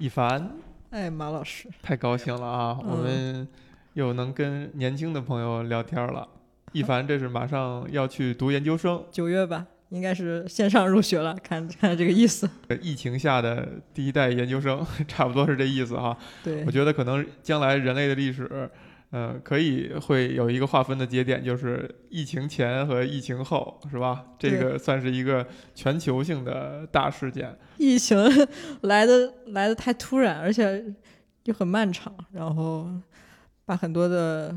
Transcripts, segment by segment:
一凡，哎，马老师，太高兴了啊！嗯我们又能跟年轻的朋友聊天了。一凡，这是马上要去读研究生，九月吧，应该是线上入学了，看看这个意思。疫情下的第一代研究生，差不多是这意思哈。对我，觉得可能将来人类的历史，呃，可以会有一个划分的节点，就是疫情前和疫情后，是吧？这个算是一个全球性的大事件。疫情 来的来的太突然，而且又很漫长，然后把很多的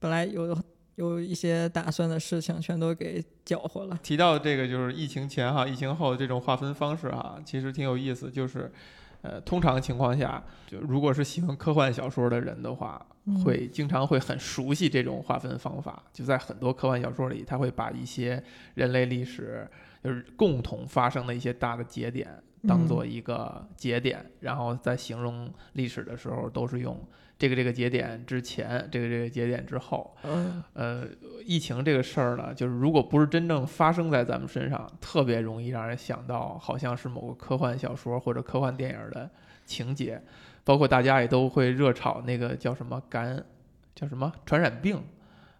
本来有有一些打算的事情全都给搅和了。提到这个就是疫情前哈、疫情后这种划分方式哈、其实挺有意思。就是，呃，通常情况下，就如果是喜欢科幻小说的人的话，嗯会经常会很熟悉这种划分方法。就在很多科幻小说里，他会把一些人类历史就是共同发生的一些大的节点当做一个节点，然后在形容历史的时候都是用这个这个节点之前，这个这个节点之后。嗯，呃，疫情这个事儿呢，就是如果不是真正发生在咱们身上，特别容易让人想到好像是某个科幻小说或者科幻电影的情节，包括大家也都会热炒那个叫什么感，叫什么传染病，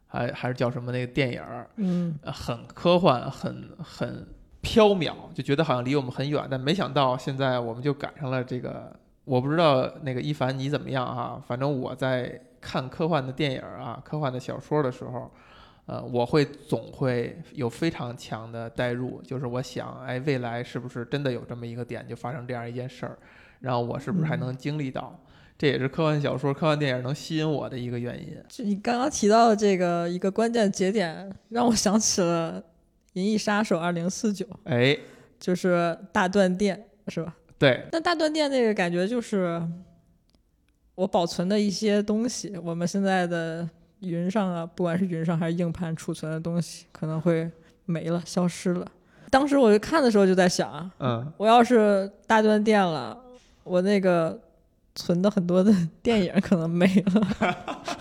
还还是叫什么那个电影儿，嗯，呃很科幻，很很缥缈，就觉得好像离我们很远，但没想到现在我们就赶上了这个。我不知道那个一凡你怎么样啊？反正我在看科幻的电影啊、科幻的小说的时候，呃，我会总会有非常强的代入，就是我想，哎，未来是不是真的有这么一个点就发生这样一件事儿，然后我是不是还能经历到？这也是科幻小说、科幻电影能吸引我的一个原因。就你刚刚提到的这个一个关键节点，让我想起了《银翼杀手二零四九》，哎，就是大断电，是吧？对，那大断电那个感觉就是我保存的一些东西，我们现在的云上啊，不管是云上还是硬盘储存的东西，可能会没了、消失了。当时我就看的时候就在想啊，嗯，我要是大断电了，我那个存的很多的 电影可能没了，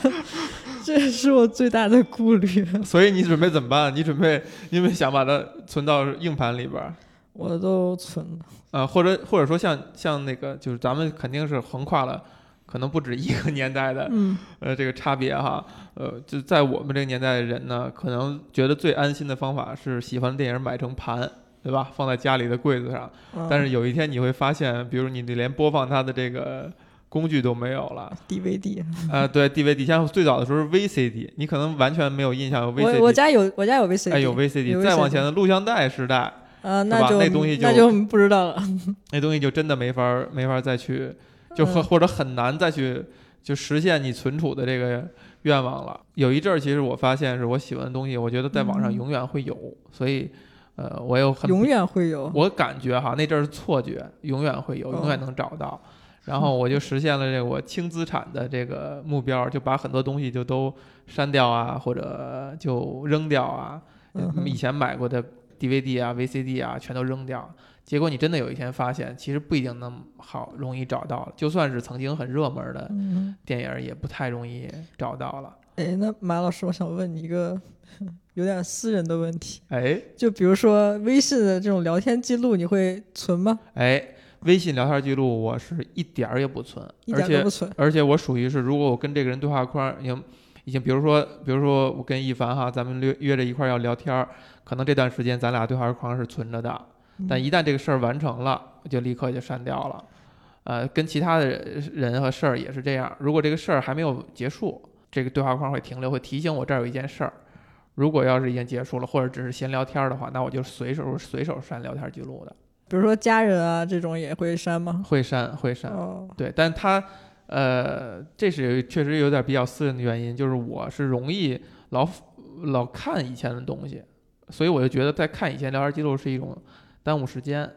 这是我最大的顾虑。所以你准备怎么办？你准备因为想把它存到硬盘里边儿，我都存了，呃，或者或者说像像那个，就是咱们肯定是横跨了，可能不止一个年代的，嗯呃，这个差别哈，呃，就在我们这个年代的人呢，可能觉得最安心的方法是喜欢的电影买成盘，对吧？放在家里的柜子上。嗯。但是有一天你会发现，比如你连播放它的这个工具都没有了，DVD，呃，对，DVD，像最早的时候是 VCD，你可能完全没有印象有我我 VCD，家有我家有 VCD，哎，有 VCD，有再往前的录像带时代，啊，是吧那就那东西就那就不知道了。那东西就真的没法儿没法儿再去，就或嗯或者很难再去就实现你存储的这个愿望了。有一阵儿，其实我发现是我喜欢的东西，我觉得在网上嗯永远会有，所以呃，我有很永远会有。我感觉哈，那阵儿是错觉，永远会有，永远哦能找到。然后我就实现了这个我轻资产的这个目标，就把很多东西就都删掉啊，或者就扔掉啊。以前买过的 DVD 啊、VCD 啊，全都扔掉。结果你真的有一天发现，其实不一定那么好容易找到，就算是曾经很热门的嗯，电影，也不太容易找到了。哎，那马老师，我想问你一个有点私人的问题，哎就比如说微信的这种聊天记录，你会存吗？哎，微信聊天记录我是一点儿也不存，一而且点都不存。而且我属于是，如果我跟这个人对话框已经已经，比如说比如说我跟一凡哈，咱们约约着一块儿要聊天儿，可能这段时间咱俩对话框是存着的，但嗯一旦这个事儿完成了，我就立刻就删掉了。呃，跟其他的人和事儿也是这样，如果这个事儿还没有结束，这个对话框会停留，会提醒我这儿有一件事儿。如果要是已经结束了，或者只是闲聊天儿的话，那我就随手随手删聊天记录的，比如说家人啊这种也会删吗？会删会删。哦，对，但他呃，这是确实有点比较私人的原因，就是我是容易老老看以前的东西，所以我就觉得在看以前聊天记录是一种耽误时间，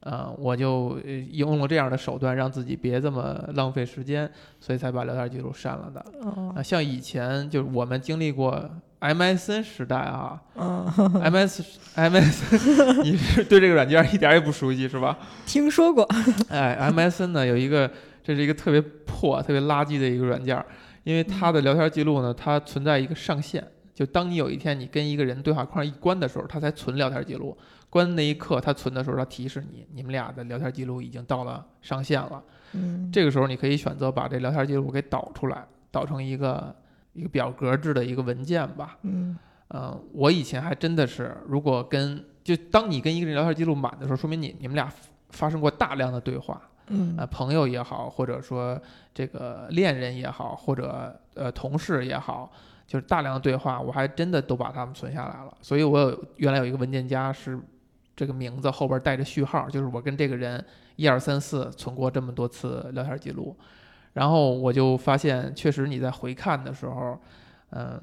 呃，我就呃用了这样的手段让自己别这么浪费时间，所以才把聊天记录删了的。啊、哦，像以前就是我们经历过 MSN 时代啊嗯，，MS MS，你是对这个软件一点也不熟悉是吧？听说过。哎，MSN 呢有一个，这是一个特别破、特别垃圾的一个软件儿，因为它的聊天记录呢，它存在一个上限，就当你有一天你跟一个人对话框一关的时候，它才存聊天记录，关那一刻，它存的时候，它提示你，你们俩的聊天记录已经到了上限了。嗯，这个时候，你可以选择把这聊天记录给导出来，导成一个一个表格制的一个文件吧。嗯嗯，我以前还真的是，如果跟就当你跟一个人聊天记录满的时候，说明你你们俩发生过大量的对话。嗯呃，朋友也好，或者说这个恋人也好，或者呃同事也好，就是大量的对话，我还真的都把它们存下来了。所以我有原来有一个文件夹是这个名字后边带着序号，就是我跟这个人一二三四存过这么多次聊天记录。然后我就发现，确实你在回看的时候，嗯、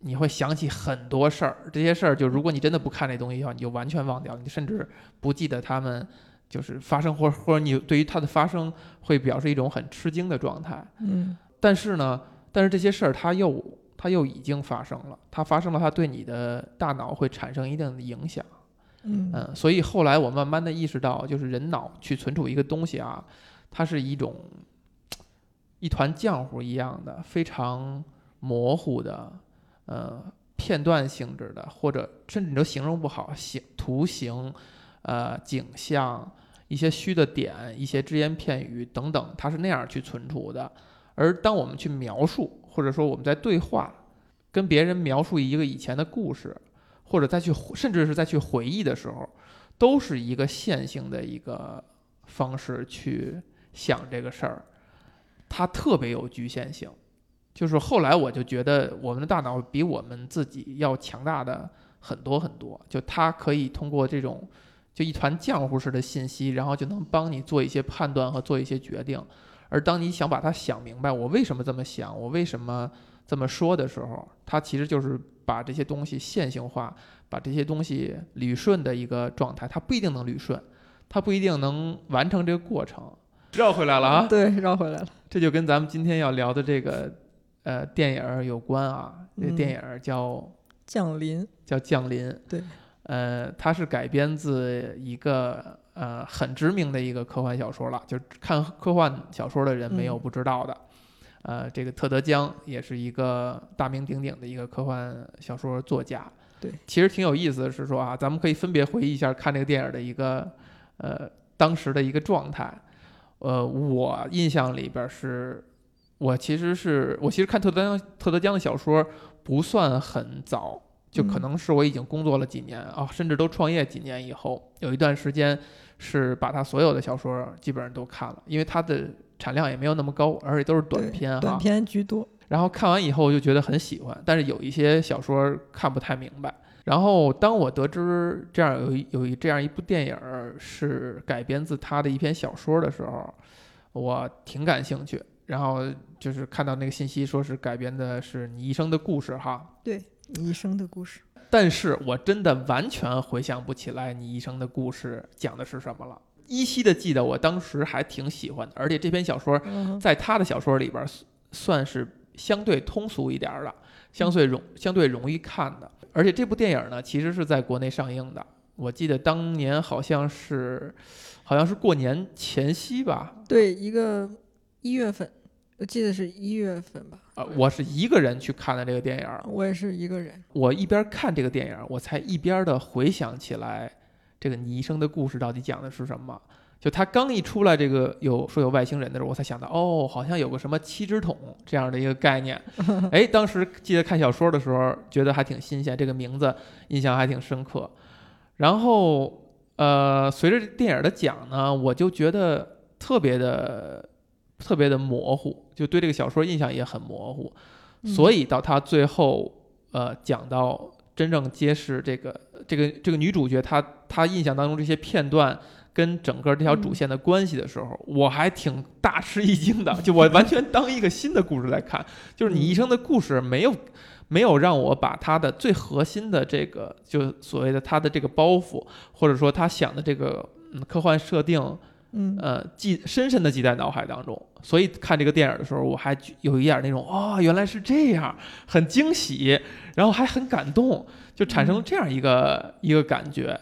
你会想起很多事儿。这些事儿，就如果你真的不看这东西的话，你就完全忘掉，你甚至不记得他们就是发生，或者或者你对于它的发生会表示一种很吃惊的状态。嗯但是呢，但是这些事儿它又它又已经发生了，它发生了，它对你的大脑会产生一定的影响。嗯嗯，所以后来我慢慢的意识到，就是人脑去存储一个东西啊，它是一种一团浆糊一样的，非常模糊的，呃，片段性质的，或者甚至你都形容不好，形图形，呃，景象，一些虚的点，一些只言片语等等，它是那样去存储的。而当我们去描述，或者说我们在对话，跟别人描述一个以前的故事，或者再去甚至是再去回忆的时候，都是一个线性的一个方式去想这个事儿，它特别有局限性。就是后来我就觉得我们的大脑比我们自己要强大的很多很多，就它可以通过这种就一团浆糊式的信息，然后就能帮你做一些判断和做一些决定。而当你想把它想明白，我为什么这么想，我为什么这么说的时候，它其实就是把这些东西线性化，把这些东西捋顺的一个状态。它不一定能捋顺，它不一定能完成这个过程。绕回来了啊，对，绕回来了。这就跟咱们今天要聊的这个呃电影儿有关啊。这电影儿叫、降临，叫《降临》，对，呃，它是改编自一个呃很知名的一个科幻小说了，就是看科幻小说的人没有嗯不知道的。呃，这个特德·江也是一个大名鼎鼎的一个科幻小说作家。对，其实挺有意思的是说啊，咱们可以分别回忆一下看这个电影的一个呃当时的一个状态。呃，我印象里边是，我其实是我其实看特德江特德江的小说不算很早，就可嗯能是我已经工作了几年啊，甚至都创业几年以后，有一段时间是把他所有的小说基本上都看了，因为他的产量也没有那么高，而且都是短篇哈。短篇居多。然后看完以后就觉得很喜欢，但是有一些小说看不太明白。然后当我得知这样有一有一这样一部电影儿是改编自他的一篇小说的时候，我挺感兴趣。然后就是看到那个信息说是改编的是你一生的故事哈，对你一生的故事。但是我真的完全回想不起来你一生的故事讲的是什么了。依稀的记得我当时还挺喜欢的，而且这篇小说嗯在他的小说里边算算是相对通俗一点的，相对容相对容易看的。而且这部电影呢，其实是在国内上映的。我记得当年好像是，好像是过年前夕吧。对，一个一月份，我记得是一月份吧。呃，我是一个人去看的这个电影儿。我也是一个人。我一边看这个电影儿，我才一边的回想起来，这个你一生的故事到底讲的是什么。就他刚一出来，这个有说有外星人的时候，我才想到，哦，好像有个什么七只桶这样的一个概念。哎，当时记得看小说的时候，觉得还挺新鲜，这个名字印象还挺深刻。然后，呃，随着电影的讲呢，我就觉得特别的、特别的模糊，就对这个小说印象也很模糊。所以到他最后，呃，讲到真正揭示这个这个这个女主角她她印象当中这些片段跟整个这条主线的关系的时候，我还挺大吃一惊的，就我完全当一个新的故事来看，就是你一生的故事没有。没有让我把他的最核心的这个，就所谓的他的这个包袱，或者说他想的这个嗯科幻设定，嗯呃，记深深的记在脑海当中。所以看这个电影的时候，我还有一点那种哦，原来是这样，很惊喜，然后还很感动，就产生了这样一个、一个感觉。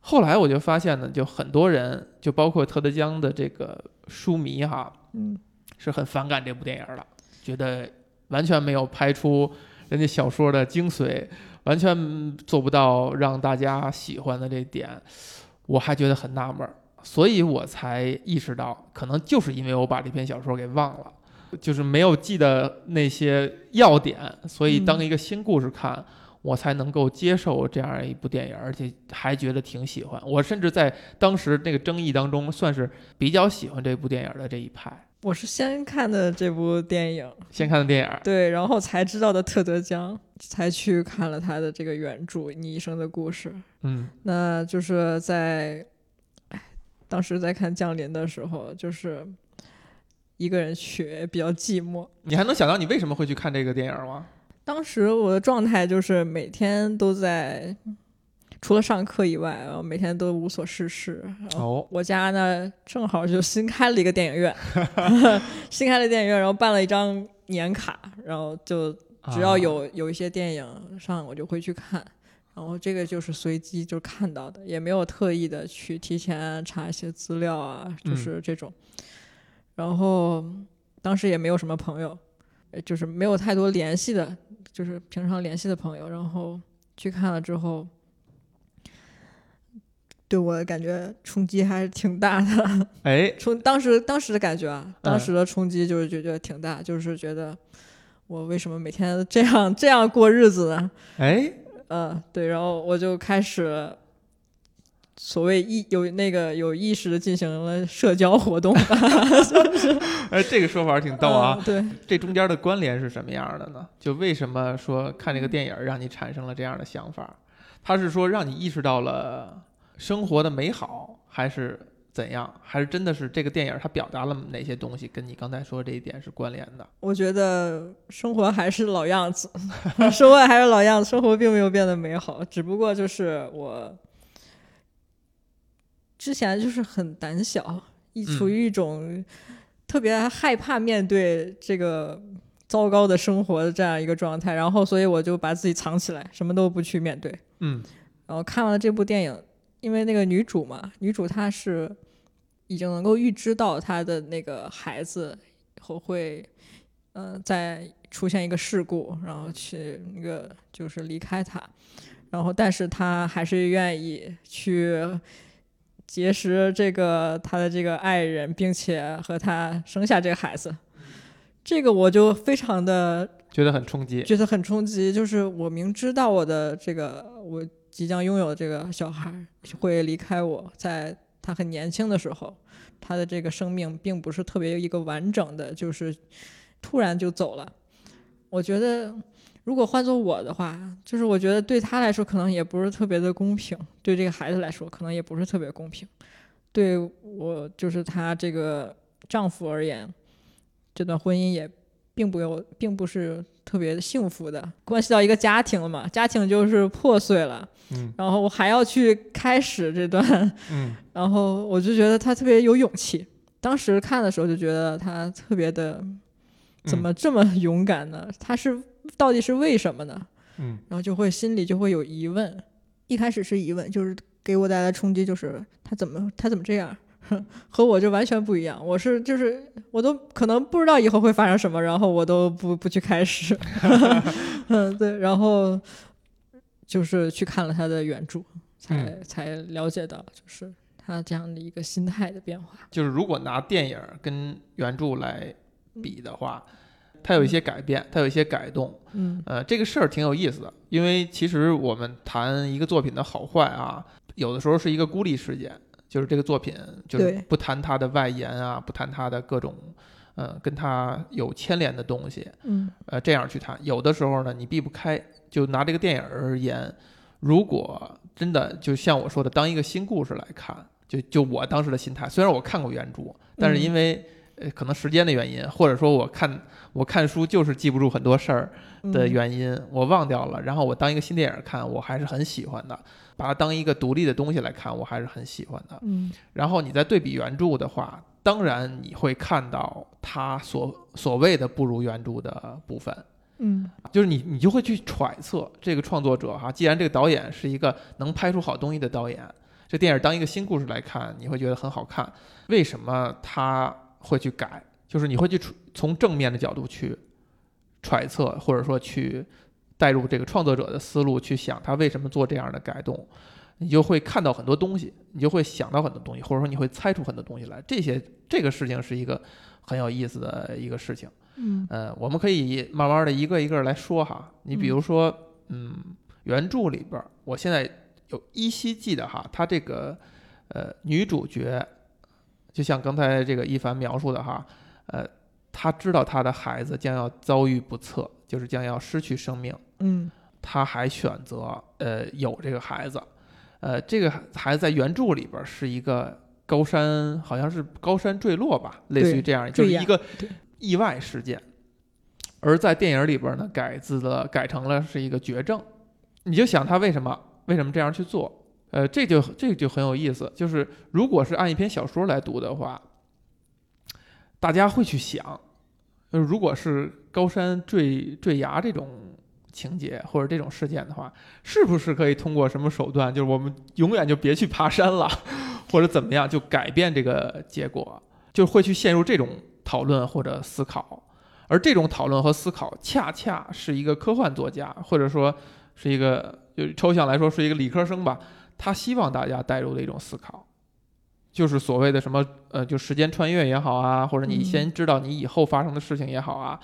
后来我就发现呢，就很多人，就包括特德·江的这个书迷哈，嗯是很反感这部电影的，觉得完全没有拍出人家小说的精髓，完全做不到让大家喜欢的这点，我还觉得很纳闷儿，所以我才意识到，可能就是因为我把这篇小说给忘了，就是没有记得那些要点，所以当一个新故事看。我才能够接受这样一部电影，而且还觉得挺喜欢。我甚至在当时那个争议当中，算是比较喜欢这部电影的这一派。我是先看的这部电影，先看的电影，对，然后才知道的特德·江，才去看了他的这个原著《你一生的故事》。嗯，那就是在，哎，当时在看《降临》的时候，就是一个人去，比较寂寞。你还能想到你为什么会去看这个电影吗？当时我的状态就是每天都在，除了上课以外，然后每天都无所事事。哦，我家呢正好就新开了一个电影院，新开了电影院，然后办了一张年卡，然后就只要有有一些电影上，我就会去看。然后这个就是随机就看到的，也没有特意的去提前查一些资料啊，就是这种。然后当时也没有什么朋友，就是没有太多联系的。就是平常联系的朋友，然后去看了之后，对我感觉冲击还是挺大的。哎，冲当时当时的感觉啊，当时的冲击就是觉得挺大，就是觉得我为什么每天这样这样过日子呢？哎，嗯，对，然后我就开始。所谓意有那个有意识的进行了社交活动，哎，这个说法挺逗啊。对，这中间的关联是什么样的呢？就为什么说看这个电影让你产生了这样的想法？他是说让你意识到了生活的美好，还是怎样？还是真的是这个电影它表达了哪些东西跟你刚才说这一点是关联的？我觉得生活还是老样子，生活还是老样子，生活并没有变得美好，只不过就是我。之前就是很胆小，一处于一种特别害怕面对这个糟糕的生活的这样一个状态，然后所以我就把自己藏起来，什么都不去面对。嗯，然后看完了这部电影，因为那个女主嘛，女主她是已经能够预知到她的那个孩子以后会，呃，再出现一个事故，然后去那个就是离开他，然后但是她还是愿意去。结识这个他的这个爱人，并且和他生下这个孩子，这个我就非常的觉得很冲击，觉得很冲击。就是我明知道我的这个我即将拥有这个小孩会离开我，在他很年轻的时候，他的这个生命并不是特别一个完整的，就是突然就走了。我觉得。如果换做我的话，就是我觉得对他来说可能也不是特别的公平，对这个孩子来说可能也不是特别公平。对我就是他这个丈夫而言，这段婚姻也并不有，并不是特别的幸福的，关系到一个家庭了嘛，家庭就是破碎了。嗯，然后我还要去开始这段，嗯，然后我就觉得他特别有勇气。当时看的时候就觉得他特别的，怎么这么勇敢呢？他是。到底是为什么呢？嗯，然后就会心里就会有疑问。一开始是疑问，就是给我带来冲击，就是他怎么他怎么这样，和我就完全不一样。我是就是我都可能不知道以后会发生什么，然后我都不不去开始。嗯，对，然后就是去看了他的原著，才才了解到就是他这样的一个心态的变化。就是如果拿电影跟原著来比的话。它有一些改变，它有一些改动，嗯，呃，这个事儿挺有意思的，因为其实我们谈一个作品的好坏啊，有的时候是一个孤立事件，就是这个作品就是不谈它的外延啊，不谈它的各种，呃，跟它有牵连的东西，嗯，呃，这样去谈。有的时候呢，你避不开。就拿这个电影而言，如果真的就像我说的，当一个新故事来看，就就我当时的心态，虽然我看过原著，但是因为呃可能时间的原因，或者说我看。我看书就是记不住很多事儿的原因，我忘掉了。然后我当一个新电影看，我还是很喜欢的，把它当一个独立的东西来看，我还是很喜欢的。嗯。然后你再对比原著的话，当然你会看到它所所谓的不如原著的部分。嗯。就是你你就会去揣测这个创作者哈，既然这个导演是一个能拍出好东西的导演，这电影当一个新故事来看，你会觉得很好看。为什么他会去改？就是你会去从正面的角度去揣测，或者说去带入这个创作者的思路去想他为什么做这样的改动，你就会看到很多东西，你就会想到很多东西，或者说你会猜出很多东西来。这些这个事情是一个很有意思的一个事情。嗯呃，我们可以慢慢的一个一个来说哈。你比如说，嗯，原著里边儿，我现在有依稀记得哈，他这个呃女主角，就像刚才这个一凡描述的哈，呃，她知道他的孩子将要遭遇不测，就是将要失去生命，嗯他还选择呃有这个孩子，呃，这个孩子在原著里边是一个高山，好像是高山坠落吧，类似于这样，就是一个意外事件。而在电影里边呢，改字了，改成了是一个绝症。你就想他为什么为什么这样去做？呃，这就这个就很有意思。就是如果是按一篇小说来读的话，大家会去想，呃，如果是高山坠坠崖这种情节或者这种事件的话，是不是可以通过什么手段，就是我们永远就别去爬山了，或者怎么样，就改变这个结果，就会去陷入这种讨论或者思考。而这种讨论和思考，恰恰是一个科幻作家，或者说是一个就抽象来说是一个理科生吧，他希望大家带入的一种思考，就是所谓的什么呃，就时间穿越也好啊，或者你嗯先知道你以后发生的事情也好啊，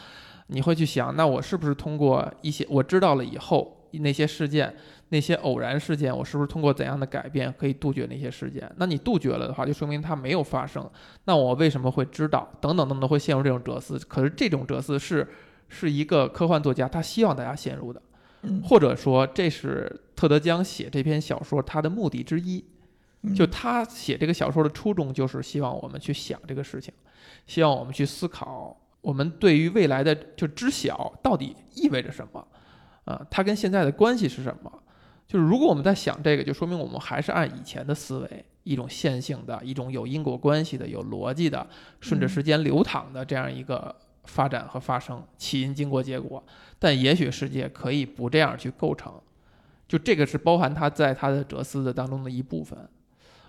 你会去想，那我是不是通过一些我知道了以后那些事件，那些偶然事件，我是不是通过怎样的改变可以杜绝那些事件？那你杜绝了的话，就说明它没有发生。那我为什么会知道？等等等等，会陷入这种哲思。可是这种哲思是是一个科幻作家他希望大家陷入的，嗯，或者说这是特德·江写这篇小说他的目的之一。嗯就他写这个小说的初衷，就是希望我们去想这个事情，希望我们去思考我们对于未来的就知晓到底意味着什么，啊、它跟现在的关系是什么？就是如果我们在想这个，就说明我们还是按以前的思维，一种线性的、一种有因果关系的、有逻辑的、顺着嗯时间流淌的这样一个发展和发生，起因、经过、结果。但也许世界可以不这样去构成，就这个是包含他在他的哲思的当中的一部分。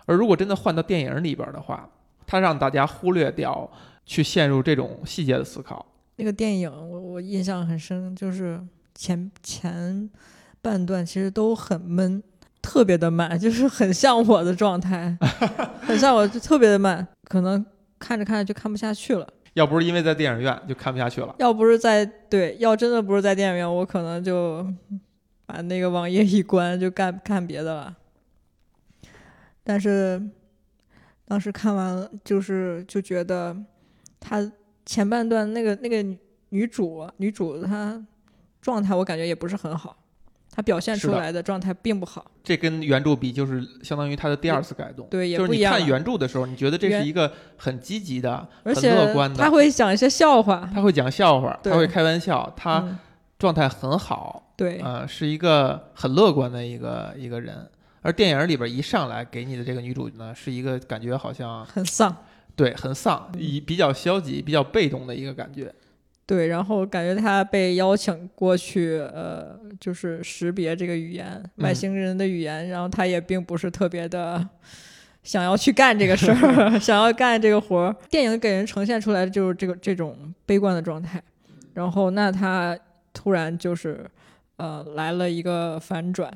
而如果真的换到电影里边的话，它让大家忽略掉去陷入这种细节的思考。那个电影我我印象很深，就是前前半段其实都很闷，特别的慢，就是很像我的状态，很像我，就特别的慢，可能看着看着就看不下去了。要不是因为在电影院就看不下去了。要不是在对，要真的不是在电影院，我可能就把那个网页一关，就干干别的了。但是当时看完了，就是就觉得他前半段那个那个女女主女主她状态，我感觉也不是很好，她表现出来的状态并不好。这跟原著比，就是相当于他的第二次改动。对也就是你看原著的时候，你觉得这是一个很积极的、很而且乐观的，她会讲一些笑话，他会讲笑话，对他会开玩笑，他嗯、状态很好，对、呃，是一个很乐观的一个一个人。而电影里边一上来给你的这个女主呢，是一个感觉好像很丧。对很丧，嗯以比较消极、比较被动的一个感觉。对，然后感觉他被邀请过去，呃，就是识别这个语言，外嗯星人的语言，然后他也并不是特别的 想要去干这个事儿，想要干这个活儿。电影给人呈现出来的就是这个这种悲观的状态，然后那他突然就是呃来了一个反转，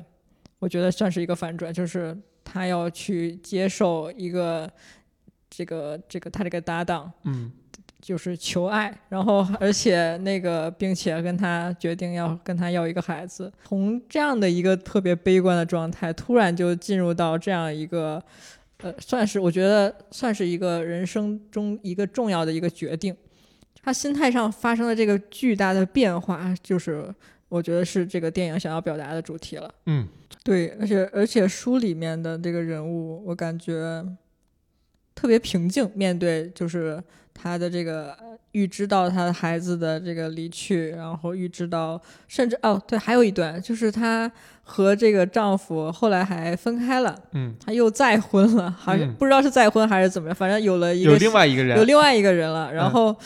我觉得算是一个反转，就是他要去接受一个这个这个他这个搭档。嗯，就是求爱，然后而且那个，并且跟他决定要跟他要一个孩子，从这样的一个特别悲观的状态，突然就进入到这样一个，呃，算是我觉得算是一个人生中一个重要的一个决定，他心态上发生了这个巨大的变化，就是我觉得是这个电影想要表达的主题了。嗯，对，而且而且书里面的这个人物，我感觉特别平静，面对就是他的这个呃预知到他的孩子的这个离去，然后预知到甚至哦对，还有一段就是她和这个丈夫后来还分开了，嗯，她又再婚了，好像嗯。不知道是再婚还是怎么样，反正有了一个有另外一个人，有另外一个人了，然嗯后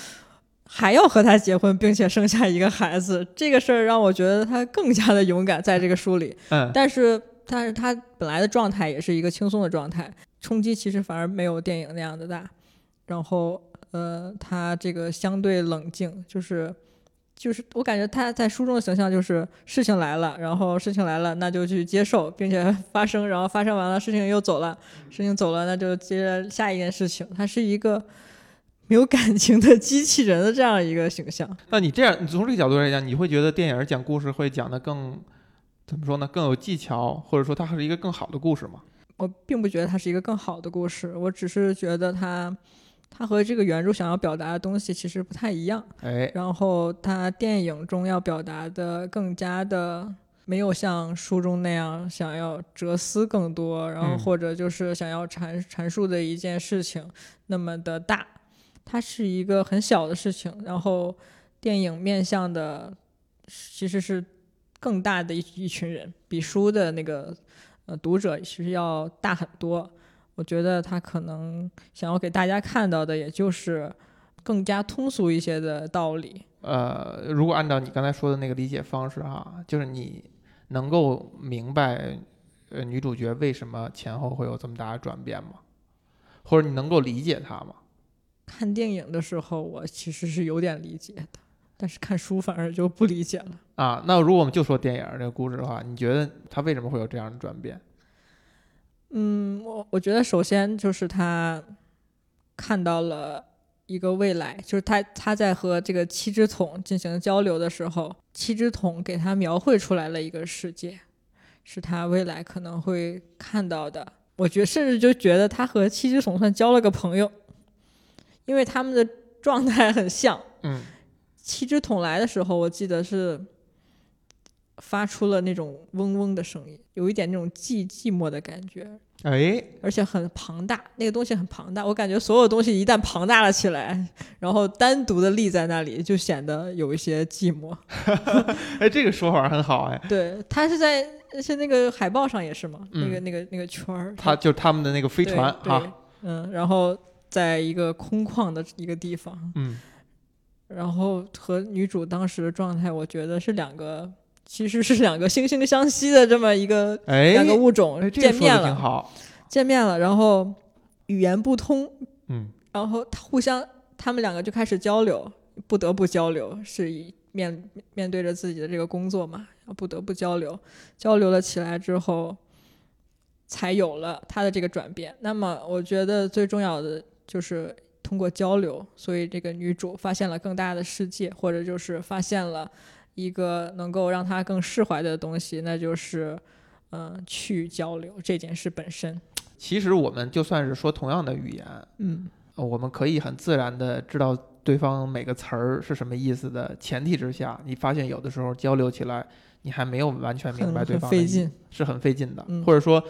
还要和他结婚，并且生下一个孩子，这个事儿让我觉得他更加的勇敢，在这个书里。嗯，但是，但是他本来的状态也是一个轻松的状态，冲击其实反而没有电影那样的大。然后，呃，他这个相对冷静，就是就是我感觉他在书中的形象就是事情来了，然后事情来了，那就去接受，并且发生，然后发生完了，事情又走了，事情走了，那就接着下一件事情。他是一个没有感情的机器人的这样一个形象。那你这样，你从这个角度来讲，你会觉得电影讲故事会讲得更怎么说呢？更有技巧，或者说它是一个更好的故事吗？我并不觉得它是一个更好的故事，我只是觉得它。它和这个原著想要表达的东西其实不太一样，哎，然后它电影中要表达的更加的没有像书中那样想要哲思更多，然后或者就是想要阐阐述的一件事情那么的大，它是一个很小的事情，然后电影面向的其实是更大的一一群人，比书的那个呃读者其实要大很多。我觉得他可能想要给大家看到的，也就是更加通俗一些的道理。呃，如果按照你刚才说的那个理解方式哈，就是你能够明白，呃，女主角为什么前后会有这么大的转变吗？或者你能够理解她吗？看电影的时候，我其实是有点理解的，但是看书反而就不理解了。啊，那如果我们就说电影这个故事的话，你觉得他为什么会有这样的转变？嗯，我我觉得首先就是他看到了一个未来，就是他他在和这个七只桶进行交流的时候，七只桶给他描绘出来了一个世界，是他未来可能会看到的。我觉甚至就觉得他和七只桶算交了个朋友，因为他们的状态很像。嗯，七只桶来的时候，我记得是。发出了那种嗡嗡的声音，有一点那种寂寂寞的感觉，哎，而且很庞大，那个东西很庞大，我感觉所有东西一旦庞大了起来，然后单独的立在那里，就显得有一些寂寞。哎，这个说法很好，哎，对，它是在是那个海报上也是嘛，那个那个那个圈儿，它就他们的那个飞船哈，嗯，然后在一个空旷的一个地方，嗯，然后和女主当时的状态，我觉得是两个。其实是两个惺惺相惜的这么一个两个物种见面了，见面了，然后语言不通，嗯，然后互相他们两个就开始交流，不得不交流，是以面面对着自己的这个工作嘛，不得不交流，交流了起来之后，才有了他的这个转变。那么我觉得最重要的就是通过交流，所以这个女主发现了更大的世界，或者就是发现了。一个能够让她更释怀的东西，那就是，嗯，去交流这件事本身。其实我们就算是说同样的语言，嗯，我们可以很自然的知道对方每个词儿是什么意思的前提之下，你发现有的时候交流起来，你还没有完全明白对方的意思，是很费劲的。或者说，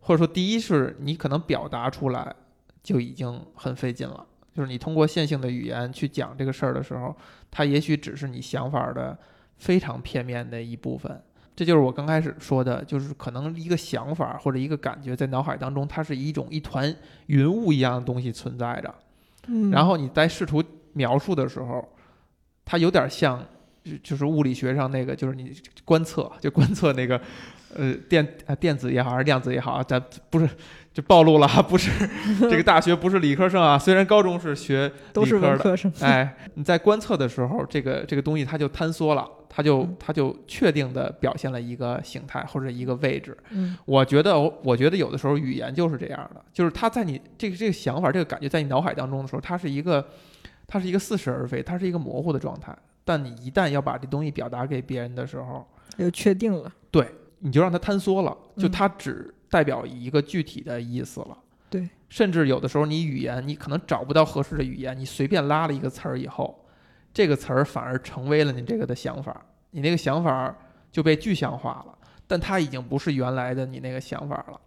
或者说，第一是你可能表达出来就已经很费劲了，就是你通过线性的语言去讲这个事儿的时候，它也许只是你想法的。非常片面的一部分，这就是我刚开始说的，就是可能一个想法或者一个感觉在脑海当中，它是一种一团云雾一样的东西存在着，嗯，然后你在试图描述的时候，它有点像，就是物理学上那个，就是你观测，就观测那个，呃，电啊电子也好还是量子也好，咱不是。就暴露了，不是这个大学不是理科生啊，虽然高中是学都是文科生。哎，你在观测的时候，这个这个东西它就坍缩了，它就它就确定的表现了一个形态或者一个位置。嗯，我觉得我觉得有的时候语言就是这样的，就是它在你这个这个想法这个感觉在你脑海当中的时候，它是一个它是一个似是而非，它是一个模糊的状态。但你一旦要把这东西表达给别人的时候，就确定了。对，你就让它坍缩了，就它只。代表一个具体的意思了，对，甚至有的时候你语言你可能找不到合适的语言，你随便拉了一个词儿以后，这个词儿反而成为了你这个的想法，你那个想法就被具象化了，但它已经不是原来的你那个想法了。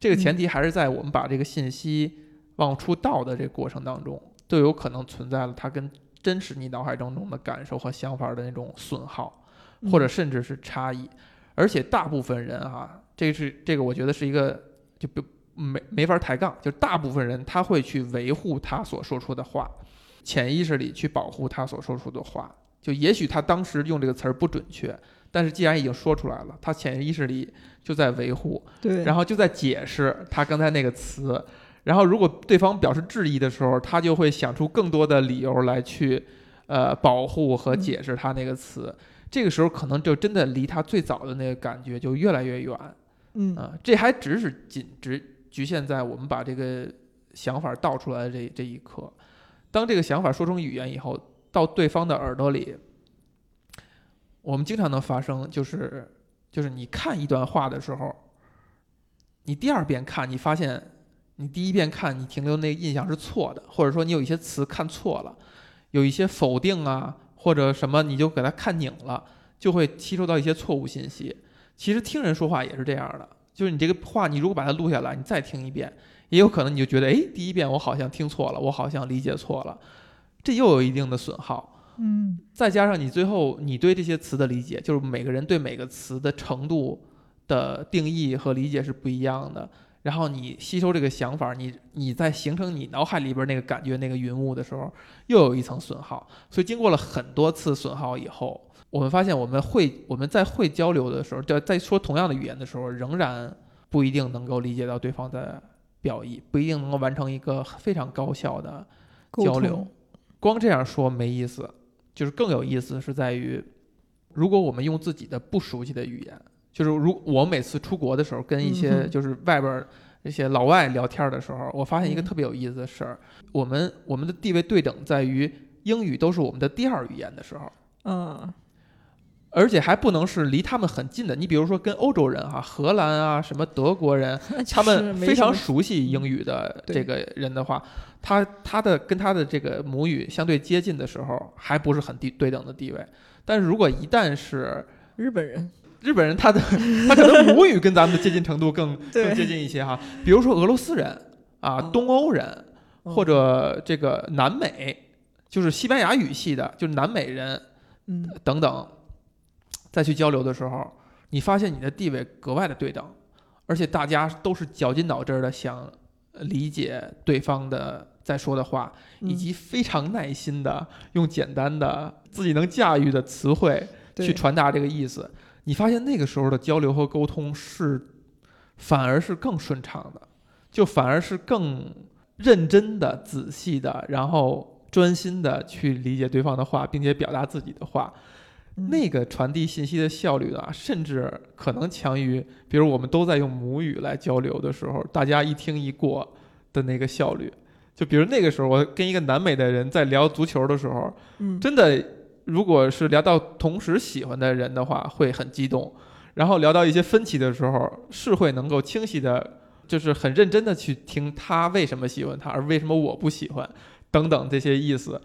这个前提还是在我们把这个信息往出倒的这个过程当中，都有可能存在了它跟真实你脑海当中的感受和想法的那种损耗，或者甚至是差异，而且大部分人哈。这是这个，我觉得是一个就不没没法抬杠，就大部分人他会去维护他所说出的话，潜意识里去保护他所说出的话。就也许他当时用这个词儿不准确，但是既然已经说出来了，他潜意识里就在维护，对，然后就在解释他刚才那个词。然后如果对方表示质疑的时候，他就会想出更多的理由来去呃保护和解释他那个词。这个时候可能就真的离他最早的那个感觉就越来越远。嗯啊，这还只是仅只局限在我们把这个想法倒出来的这这一刻。当这个想法说成语言以后，到对方的耳朵里，我们经常能发生，就是就是你看一段话的时候，你第二遍看，你发现你第一遍看你停留那个印象是错的，或者说你有一些词看错了，有一些否定啊或者什么，你就给它看拧了，就会吸收到一些错误信息。其实听人说话也是这样的，就是你这个话，你如果把它录下来，你再听一遍，也有可能你就觉得，哎，第一遍我好像听错了，我好像理解错了，这又有一定的损耗。嗯再加上你最后你对这些词的理解，就是每个人对每个词的程度的定义和理解是不一样的。然后你吸收这个想法，你你在形成你脑海里边那个感觉那个云雾的时候，又有一层损耗。所以经过了很多次损耗以后，我们发现我们会我们在会交流的时候，在在说同样的语言的时候，仍然不一定能够理解到对方的表意，不一定能够完成一个非常高效的交流。光这样说没意思，就是更有意思是在于，如果我们用自己的不熟悉的语言，就是如我每次出国的时候，跟一嗯些就是外边儿这些老外聊天的时候，我发现一个嗯特别有意思的事儿，我们我们的地位对等在于英语都是我们的第二语言的时候。嗯而且还不能是离他们很近的，你比如说跟欧洲人哈，荷兰啊，什么德国人，他们非常熟悉英语的这个人的话，他他的跟他的这个母语相对接近的时候，还不是很地对等的地位。但是如果一旦是日本人，日本人，他的 他可能母语跟咱们的接近程度更更接近一些哈。比如说俄罗斯人啊，嗯。东欧人嗯。或者这个南美，就是西班牙语系的，就是南美人嗯。等等，再去交流的时候，你发现你的地位格外的对等，而且大家都是绞尽脑汁儿的想理解对方的在说的话，以嗯及非常耐心的用简单的自己能驾驭的词汇去传达这个意思。你发现那个时候的交流和沟通是反而是更顺畅的，就反而是更认真的、仔细的，然后专心的去理解对方的话，并且表达自己的话。嗯那个传递信息的效率啊，甚至可能强于，比如我们都在用母语来交流的时候，大家一听一过的那个效率。就比如那个时候，我跟一个南美的人在聊足球的时候，嗯真的，如果是聊到同时喜欢的人的话，会很激动；然后聊到一些分歧的时候，是会能够清晰的，就是很认真的去听他为什么喜欢他，而为什么我不喜欢，等等这些意思。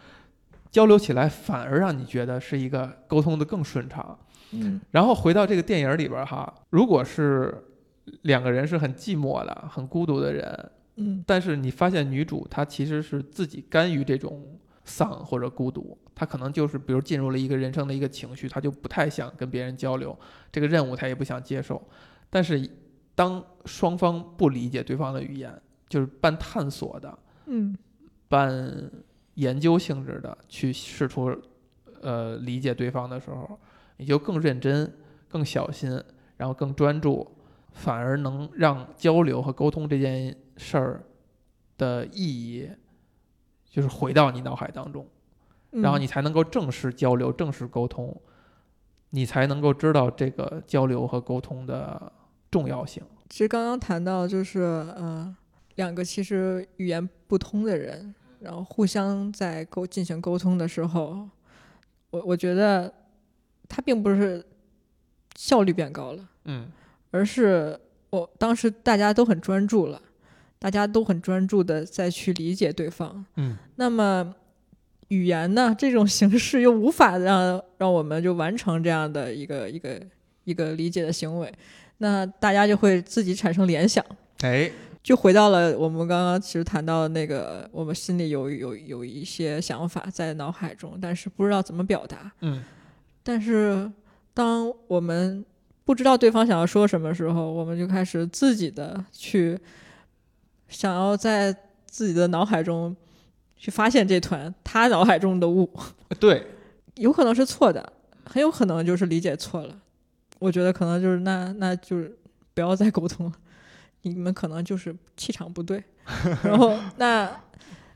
交流起来反而让你觉得是一个沟通的更顺畅。嗯然后回到这个电影里边儿哈，如果是两个人是很寂寞的、很孤独的人，嗯但是你发现女主她其实是自己甘于这种丧或者孤独，她可能就是比如进入了一个人生的一个情绪，她就不太想跟别人交流，这个任务她也不想接受。但是当双方不理解对方的语言，就是半探索的、嗯半研究性质的去试图呃理解对方的时候，你就更认真、更小心，然后更专注，反而能让交流和沟通这件事儿的意义，就是回到你脑海当中，嗯，然后你才能够正式交流、正式沟通，你才能够知道这个交流和沟通的重要性。其实刚刚谈到就是呃，两个其实语言不通的人，然后互相在沟进行沟通的时候，我我觉得它并不是效率变高了，嗯。而是我当时大家都很专注了，大家都很专注的再去理解对方。嗯。那么语言呢，这种形式又无法让让我们就完成这样的一个一个一个理解的行为，那大家就会自己产生联想，哎，就回到了我们刚刚其实谈到的那个，我们心里有有有一些想法在脑海中，但是不知道怎么表达。嗯但是当我们不知道对方想要说什么时候，我们就开始自己的去想要在自己的脑海中去发现这团他脑海中的雾，对，有可能是错的，很有可能就是理解错了。我觉得可能就是那那就是不要再沟通了，你们可能就是气场不对。然后那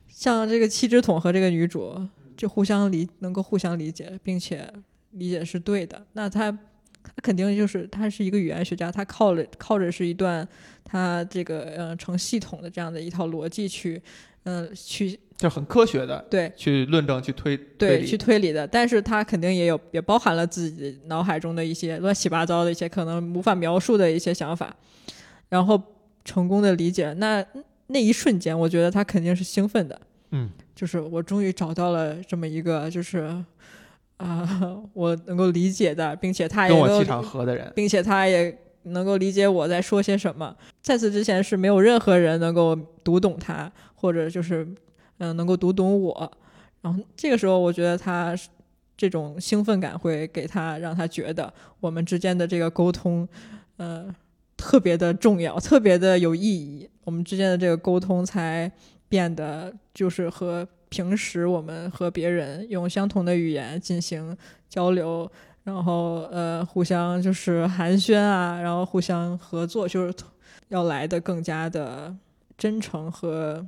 像这个七只桶和这个女主，就互相理能够互相理解，并且理解是对的，那他他肯定就是他是一个语言学家，他靠着靠着是一段他这个呃成系统的这样的一套逻辑去，嗯、去就很科学的对去论证、去推推对，理去推理的，但是他肯定也有也包含了自己脑海中的一些乱七八糟的一些可能无法描述的一些想法，然后成功的理解，那那一瞬间，我觉得他肯定是兴奋的，嗯，就是我终于找到了这么一个，就是啊、我能够理解的，并且他也跟我气场合的人。并且他也能够理解我在说些什么。在此之前是没有任何人能够读懂他，或者就是嗯、呃能够读懂我。然后这个时候，我觉得他这种兴奋感会给他让他觉得我们之间的这个沟通，呃，特别的重要，特别的有意义。我们之间的这个沟通才变得就是和平时我们和别人用相同的语言进行交流，然后呃互相就是寒暄啊，然后互相合作，就是要来的更加的真诚和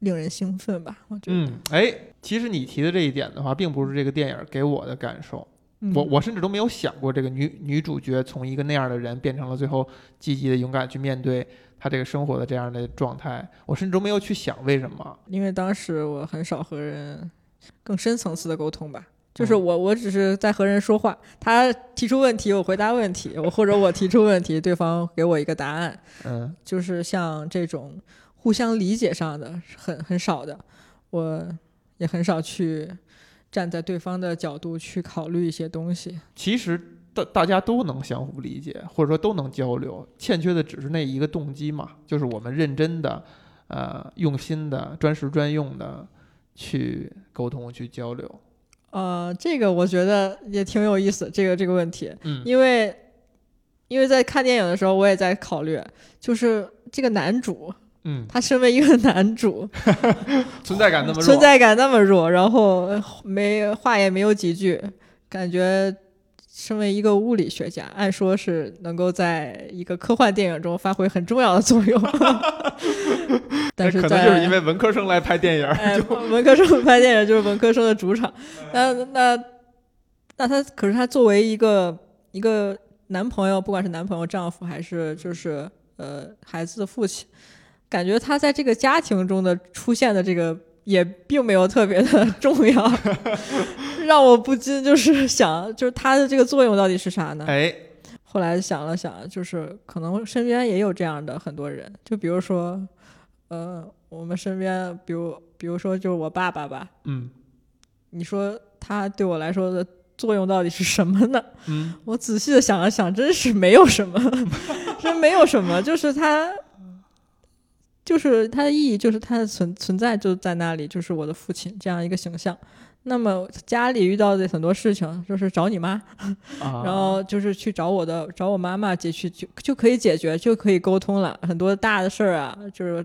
令人兴奋吧。我觉得，嗯，哎，其实你提的这一点的话，并不是这个电影给我的感受。嗯我我甚至都没有想过，这个女女主角从一个那样的人变成了最后积极的、勇敢去面对她这个生活的这样的状态，我甚至都没有去想为什么。因为当时我很少和人更深层次的沟通吧。就是嗯我，我只是在和人说话，他提出问题，我回答问题，我或者我提出问题，对方给我一个答案，嗯就是像这种互相理解上的很很少的，我也很少去站在对方的角度去考虑一些东西。其实大大家都能相互理解，或者说都能交流，欠缺的只是那一个动机嘛，就是我们认真的、呃用心的、专时专用的去沟通、去交流。呃，这个我觉得也挺有意思，这个这个问题，嗯因为因为在看电影的时候，我也在考虑，就是这个男主，嗯，他身为一个男主，存在感那么弱，存在感那么弱，然后没话也没有几句，感觉身为一个物理学家，按说是能够在一个科幻电影中发挥很重要的作用，但是可能就是因为文科生来拍电影儿，哎，文科生拍电影就是文科生的主场。那那那他可是他作为一个一个男朋友，不管是男朋友、丈夫，还是就是呃孩子的父亲，感觉他在这个家庭中的出现的这个也并没有特别的 重要，让我不禁就是想，就是他的这个作用到底是啥呢？哎，后来想了想，就是可能身边也有这样的很多人，就比如说，呃，我们身边，比如比如说就是我爸爸吧，嗯你说他对我来说的作用到底是什么呢？嗯我仔细的想了想，真是没有什么，真没有什么，就是他，就是它的意义，就是它的存存在就在那里，就是我的父亲这样一个形象。那么家里遇到的很多事情，就是找你妈，啊，然后就是去找我的找我妈妈解去就就可以解决，就可以沟通了。很多大的事儿啊，就是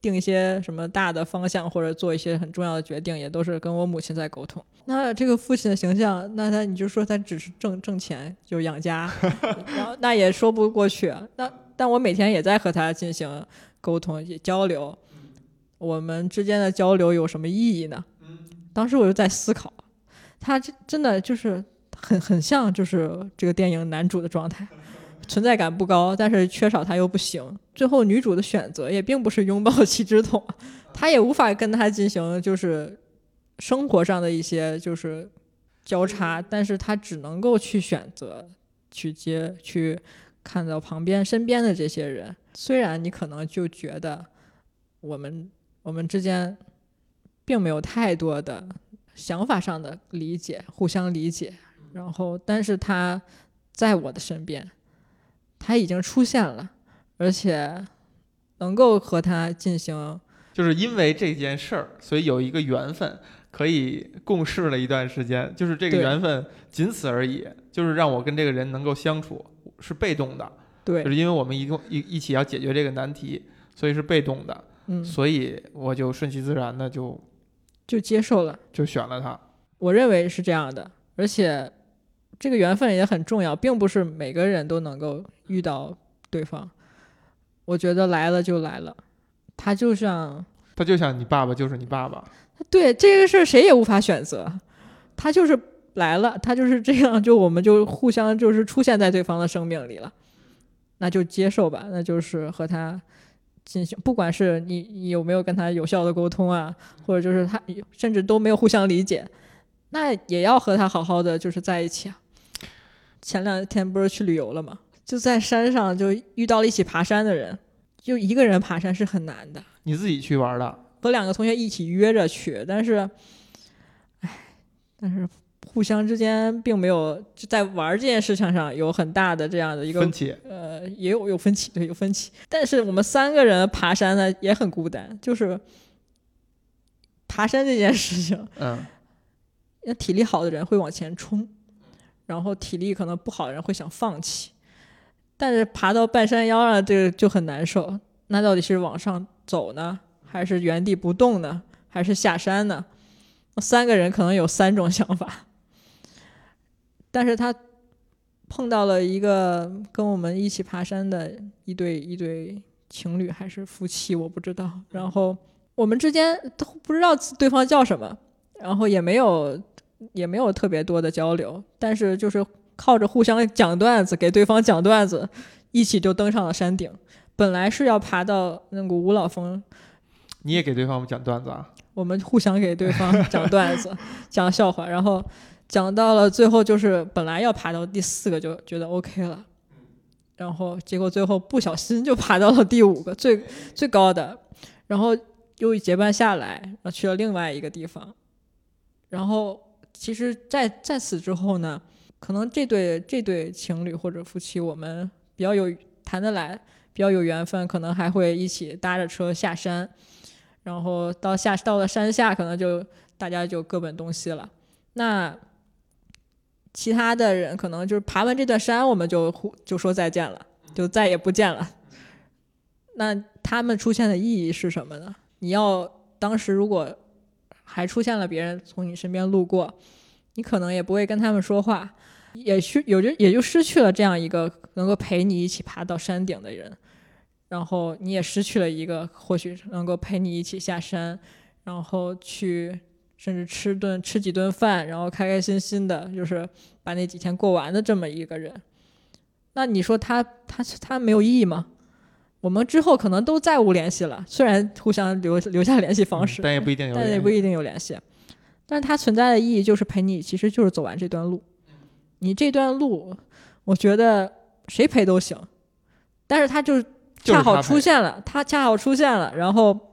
定一些什么大的方向，或者做一些很重要的决定，也都是跟我母亲在沟通。那这个父亲的形象，那他你就说他只是挣挣钱，就是养家，然后那也说不过去啊。那但我每天也在和他进行沟通交流，我们之间的交流有什么意义呢？当时我就在思考，他这真的就是很很像就是这个电影男主的状态，存在感不高，但是缺少他又不行。最后女主的选择也并不是拥抱 七之筒，他也无法跟他进行就是生活上的一些就是交叉，但是他只能够去选择去接去看到旁边身边的这些人，虽然你可能就觉得我们我们之间并没有太多的想法上的理解，互相理解，然后但是他在我的身边，他已经出现了，而且能够和他进行就是因为这件事儿，所以有一个缘分可以共事了一段时间，就是这个缘分仅此而已，就是让我跟这个人能够相处，是被动的，对就是因为我们一共一一起要解决这个难题，所以是被动的，嗯所以我就顺其自然的就就接受了。就选了他。我认为是这样的，而且这个缘分也很重要，并不是每个人都能够遇到对方。我觉得来了就来了，他就像他就像你爸爸就是你爸爸，对这个事儿谁也无法选择，他就是来了，他就是这样，就我们就互相就是出现在对方的生命里了，那就接受吧，那就是和他进行，不管是你你有没有跟他有效的沟通啊，或者就是他甚至都没有互相理解，那也要和他好好的就是在一起啊。前两天不是去旅游了吗？就在山上就遇到了一起爬山的人，就一个人爬山是很难的。你自己去玩的？和两个同学一起约着去，但是，唉，但是互相之间并没有就在玩这件事情上有很大的这样的一个分歧。呃，也有有分歧，对，有分歧。但是我们三个人爬山呢也很孤单，就是爬山这件事情，嗯，那体力好的人会往前冲，然后体力可能不好的人会想放弃。但是爬到半山腰上，这个就很难受。那到底是往上走呢？还是原地不动呢？还是下山呢？三个人可能有三种想法，但是他碰到了一个跟我们一起爬山的一对一对情侣还是夫妻，我不知道。然后我们之间都不知道对方叫什么，然后也没有也没有特别多的交流，但是就是靠着互相讲段子，给对方讲段子，一起就登上了山顶。本来是要爬到那个五老峰。你也给对方讲段子啊？我们互相给对方讲段子、讲笑话，然后讲到了最后，就是本来要爬到第四个就觉得 OK 了，然后结果最后不小心就爬到了第五个最最高的，然后又结伴下来，然后去了另外一个地方，然后其实，在在此之后呢，可能这对这对情侣或者夫妻，我们比较有谈得来，比较有缘分，可能还会一起搭着车下山。然后到下到了山下，可能就大家就各奔东西了。那其他的人可能就是爬完这段山，我们就互就说再见了，就再也不见了。那他们出现的意义是什么呢？你要当时如果还出现了别人从你身边路过，你可能也不会跟他们说话，也去有就也就失去了这样一个能够陪你一起爬到山顶的人。然后你也失去了一个或许能够陪你一起下山，然后去甚至吃顿吃几顿饭，然后开开心心的，就是把那几天过完的这么一个人。那你说他他他没有意义吗？我们之后可能都再无联系了，虽然互相留留下联系方式，但也不一定有，但也不一定有联系。但是它存在的意义就是陪你，其实就是走完这段路。你这段路，我觉得谁陪都行，但是他就。恰好出现了，他恰好出现了，然后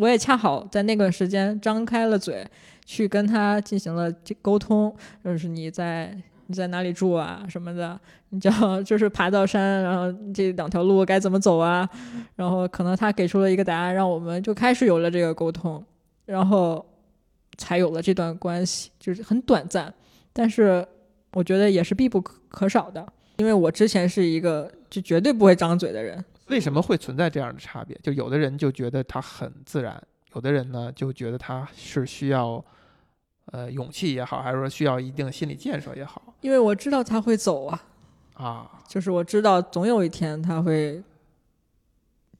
我也恰好在那段时间张开了嘴，去跟他进行了沟通，就是你在你在哪里住啊什么的，你叫就是爬到山，然后这两条路该怎么走啊，然后可能他给出了一个答案，让我们就开始有了这个沟通，然后才有了这段关系，就是很短暂，但是我觉得也是必不可少的，因为我之前是一个就绝对不会张嘴的人。为什么会存在这样的差别？就有的人就觉得他很自然，有的人呢就觉得他是需要，呃，勇气也好，还是说需要一定心理建设也好。因为我知道他会走啊，啊，就是我知道总有一天他会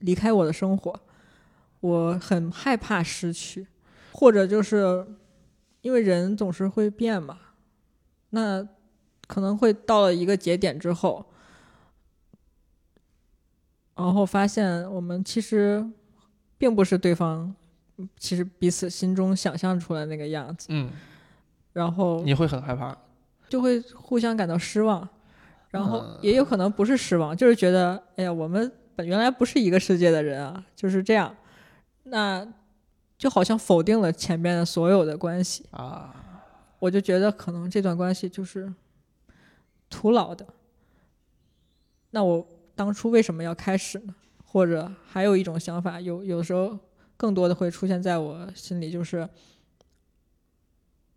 离开我的生活，我很害怕失去，或者就是因为人总是会变嘛，那可能会到了一个节点之后。然后发现我们其实并不是对方，其实彼此心中想象出来那个样子。嗯，然后你会很害怕，就会互相感到失望，然后也有可能不是失望，就是觉得哎呀，我们本原来不是一个世界的人啊，就是这样，那就好像否定了前面的所有的关系啊。我就觉得可能这段关系就是徒劳的。那我。当初为什么要开始呢？或者还有一种想法，有有时候更多的会出现在我心里，就是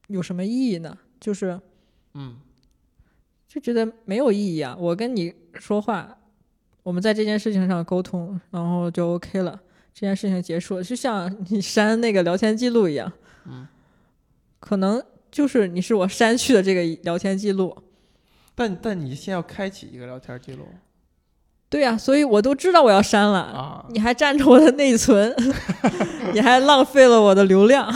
有什么意义呢？就是，嗯，就觉得没有意义啊。我跟你说话，我们在这件事情上沟通，然后就 OK 了，这件事情结束了，就像你删那个聊天记录一样，嗯，可能就是你是我删去的这个聊天记录，但但你先要开启一个聊天记录。对呀，所以我都知道我要删了，你还占着我的内存，你还浪费了我的流量，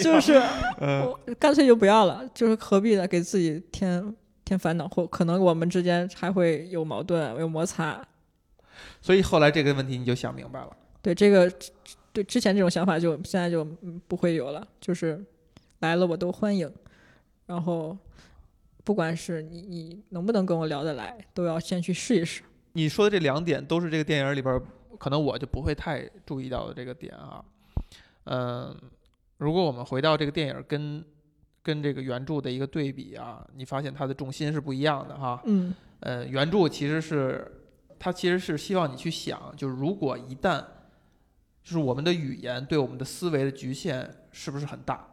就是 干脆就不要了，就是何必呢？给自己添添烦恼，或可能我们之间还会有矛盾、有摩擦。所以后来这个问题你就想明白了。对这个，对之前这种想法就现在就嗯不会有了，就是来了我都欢迎，然后不管是你你能不能跟我聊得来，都要先去试一试。你说的这两点都是这个电影里边，可能我就不会太注意到的这个点啊。嗯，如果我们回到这个电影跟跟这个原著的一个对比啊，你发现它的重心是不一样的哈。嗯呃，原著其实是它其实是希望你去想，就是如果一旦就是我们的语言对我们的思维的局限是不是很大？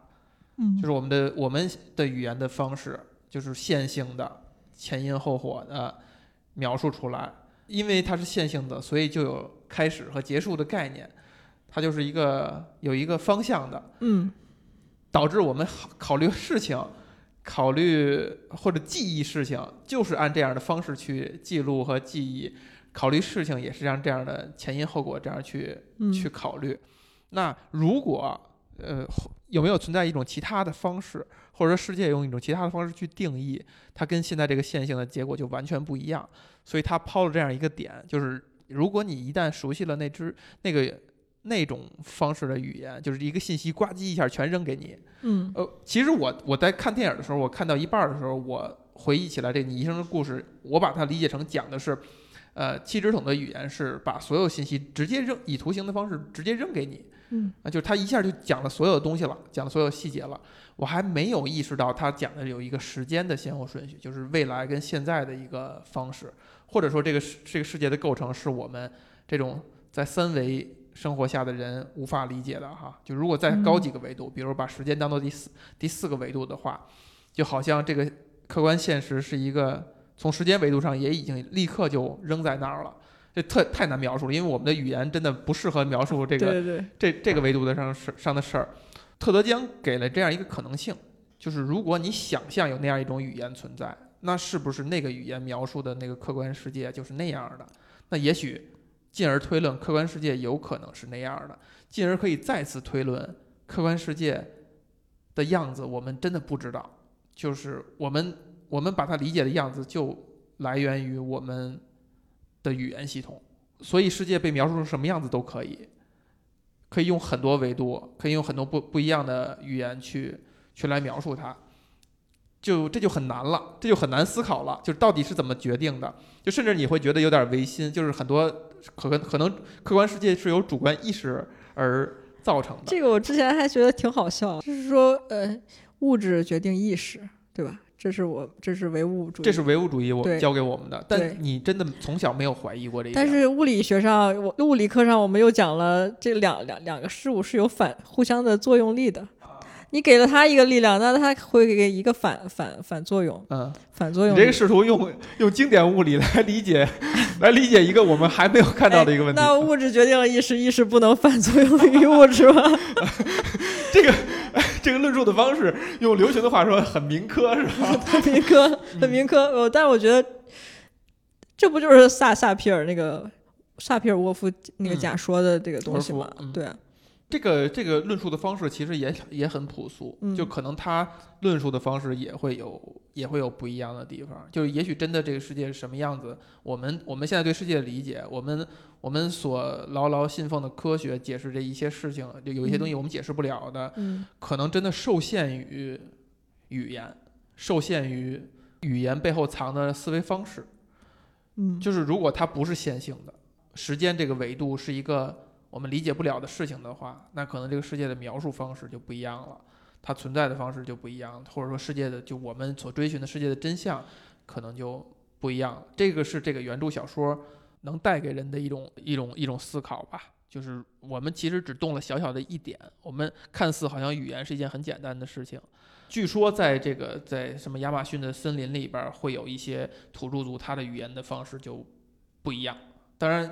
嗯就是我们的我们的语言的方式，就是线性的、前因后果的描述出来。因为它是线性的，所以就有开始和结束的概念，它就是一个有一个方向的，嗯导致我们考考虑事情、考虑或者记忆事情，就是按这样的方式去记录和记忆。考虑事情也是让这样的前因后果这样去嗯去考虑。那如果呃有没有存在一种其他的方式，或者说世界用一种其他的方式去定义，它跟现在这个线性的结果就完全不一样。所以他抛了这样一个点，就是如果你一旦熟悉了那只那个那种方式的语言，就是一个信息呱唧一下全扔给你。嗯呃，其实我我在看电影的时候，我看到一半儿的时候，我回忆起来这你医生的故事，我把它理解成讲的是。呃，气质筒的语言是把所有信息直接扔，以图形的方式直接扔给你，嗯啊，就是他一下就讲了所有的东西了，讲了所有细节了。我还没有意识到他讲的有一个时间的先后顺序，就是未来跟现在的一个方式，或者说这个世这个世界的构成是我们这种在三维生活下的人无法理解的哈。就如果再高几个维度，比如把时间当做第四第四个维度的话，就好像这个客观现实是一个从时间维度上也已经立刻就扔在那儿了。这特太难描述了，因为我们的语言真的不适合描述这个对对这这个维度的上事上的事儿，特德·江给了这样一个可能性，就是如果你想象有那样一种语言存在，那是不是那个语言描述的那个客观世界就是那样的？那也许进而推论客观世界有可能是那样的，进而可以再次推论客观世界的样子，我们真的不知道，就是我们我们把它理解的样子就来源于我们的语言系统。所以世界被描述成什么样子都可以，可以用很多维度，可以用很多不不一样的语言去去来描述它，就这就很难了，这就很难思考了，就到底是怎么决定的？就甚至你会觉得有点违心，就是很多可可能客观世界是由主观意识而造成的。这个我之前还觉得挺好笑，就是说呃，物质决定意识，对吧？这是我这是唯物主义，这是唯物主义我教给我们的，但你真的从小没有怀疑过这一点。但是物理学上，我物理课上我们又讲了，这两两两个事物是有反互相的作用力的。你给了他一个力量，那他会给一个反反反作用，嗯，反作用。你这个试图用用经典物理来理解，来理解一个我们还没有看到的一个问题。哎那物质决定了意识，意识不能反作用于物质吗？这个这个论述的方式，用流行的话说很民科是吧？很民科，很民科。我但是我觉得，这不就是萨萨皮尔那个萨皮尔沃夫那个嗯假说的这个东西吗？对啊，这个这个论述的方式其实也也很朴素，嗯就可能他论述的方式也会有也会有不一样的地方。就是也许真的这个世界是什么样子，我们我们现在对世界的理解，我们我们所牢牢信奉的科学解释这一些事情，就有一些东西我们解释不了的，嗯可能真的受限于语言，受限于语言背后藏的思维方式。嗯，就是如果它不是线性的，时间这个维度是一个我们理解不了的事情的话，那可能这个世界的描述方式就不一样了，它存在的方式就不一样，或者说世界的就我们所追寻的世界的真相可能就不一样了。这个是这个原著小说能带给人的一种一种一种思考吧。就是我们其实只动了小小的一点，我们看似好像语言是一件很简单的事情。据说在这个在什么亚马逊的森林里边会有一些土著族，他的语言的方式就不一样。当然，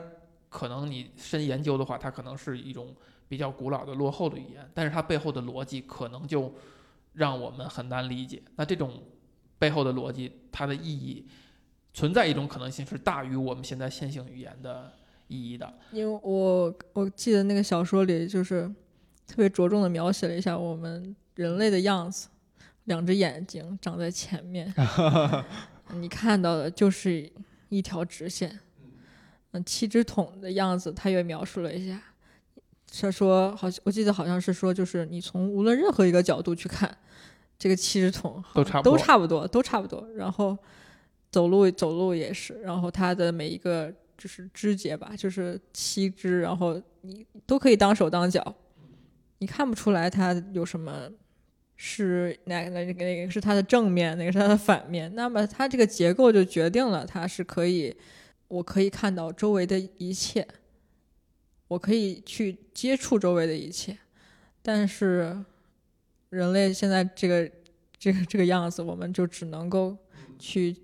可能你深研究的话，它可能是一种比较古老的、落后的语言，但是它背后的逻辑可能就让我们很难理解。那这种背后的逻辑，它的意义存在一种可能性是大于我们现在线性语言的意义的。因为我我记得那个小说里就是特别着重的描写了一下我们人类的样子，两只眼睛长在前面，你看到的就是一条直线。嗯，七只桶的样子，他也描述了一下。他说，好像我记得好像是说，就是你从无论任何一个角度去看，这个七只桶都差不都差不多，都差不多。然后走路走路也是，然后它的每一个就是肢节吧，就是七只，然后你都可以当手当脚，你看不出来它有什么是哪个哪个哪个是它的正面，哪个是它的反面。那么它这个结构就决定了它是可以，我可以看到周围的一切，我可以去接触周围的一切，但是人类现在这个这个这个样子，我们就只能够去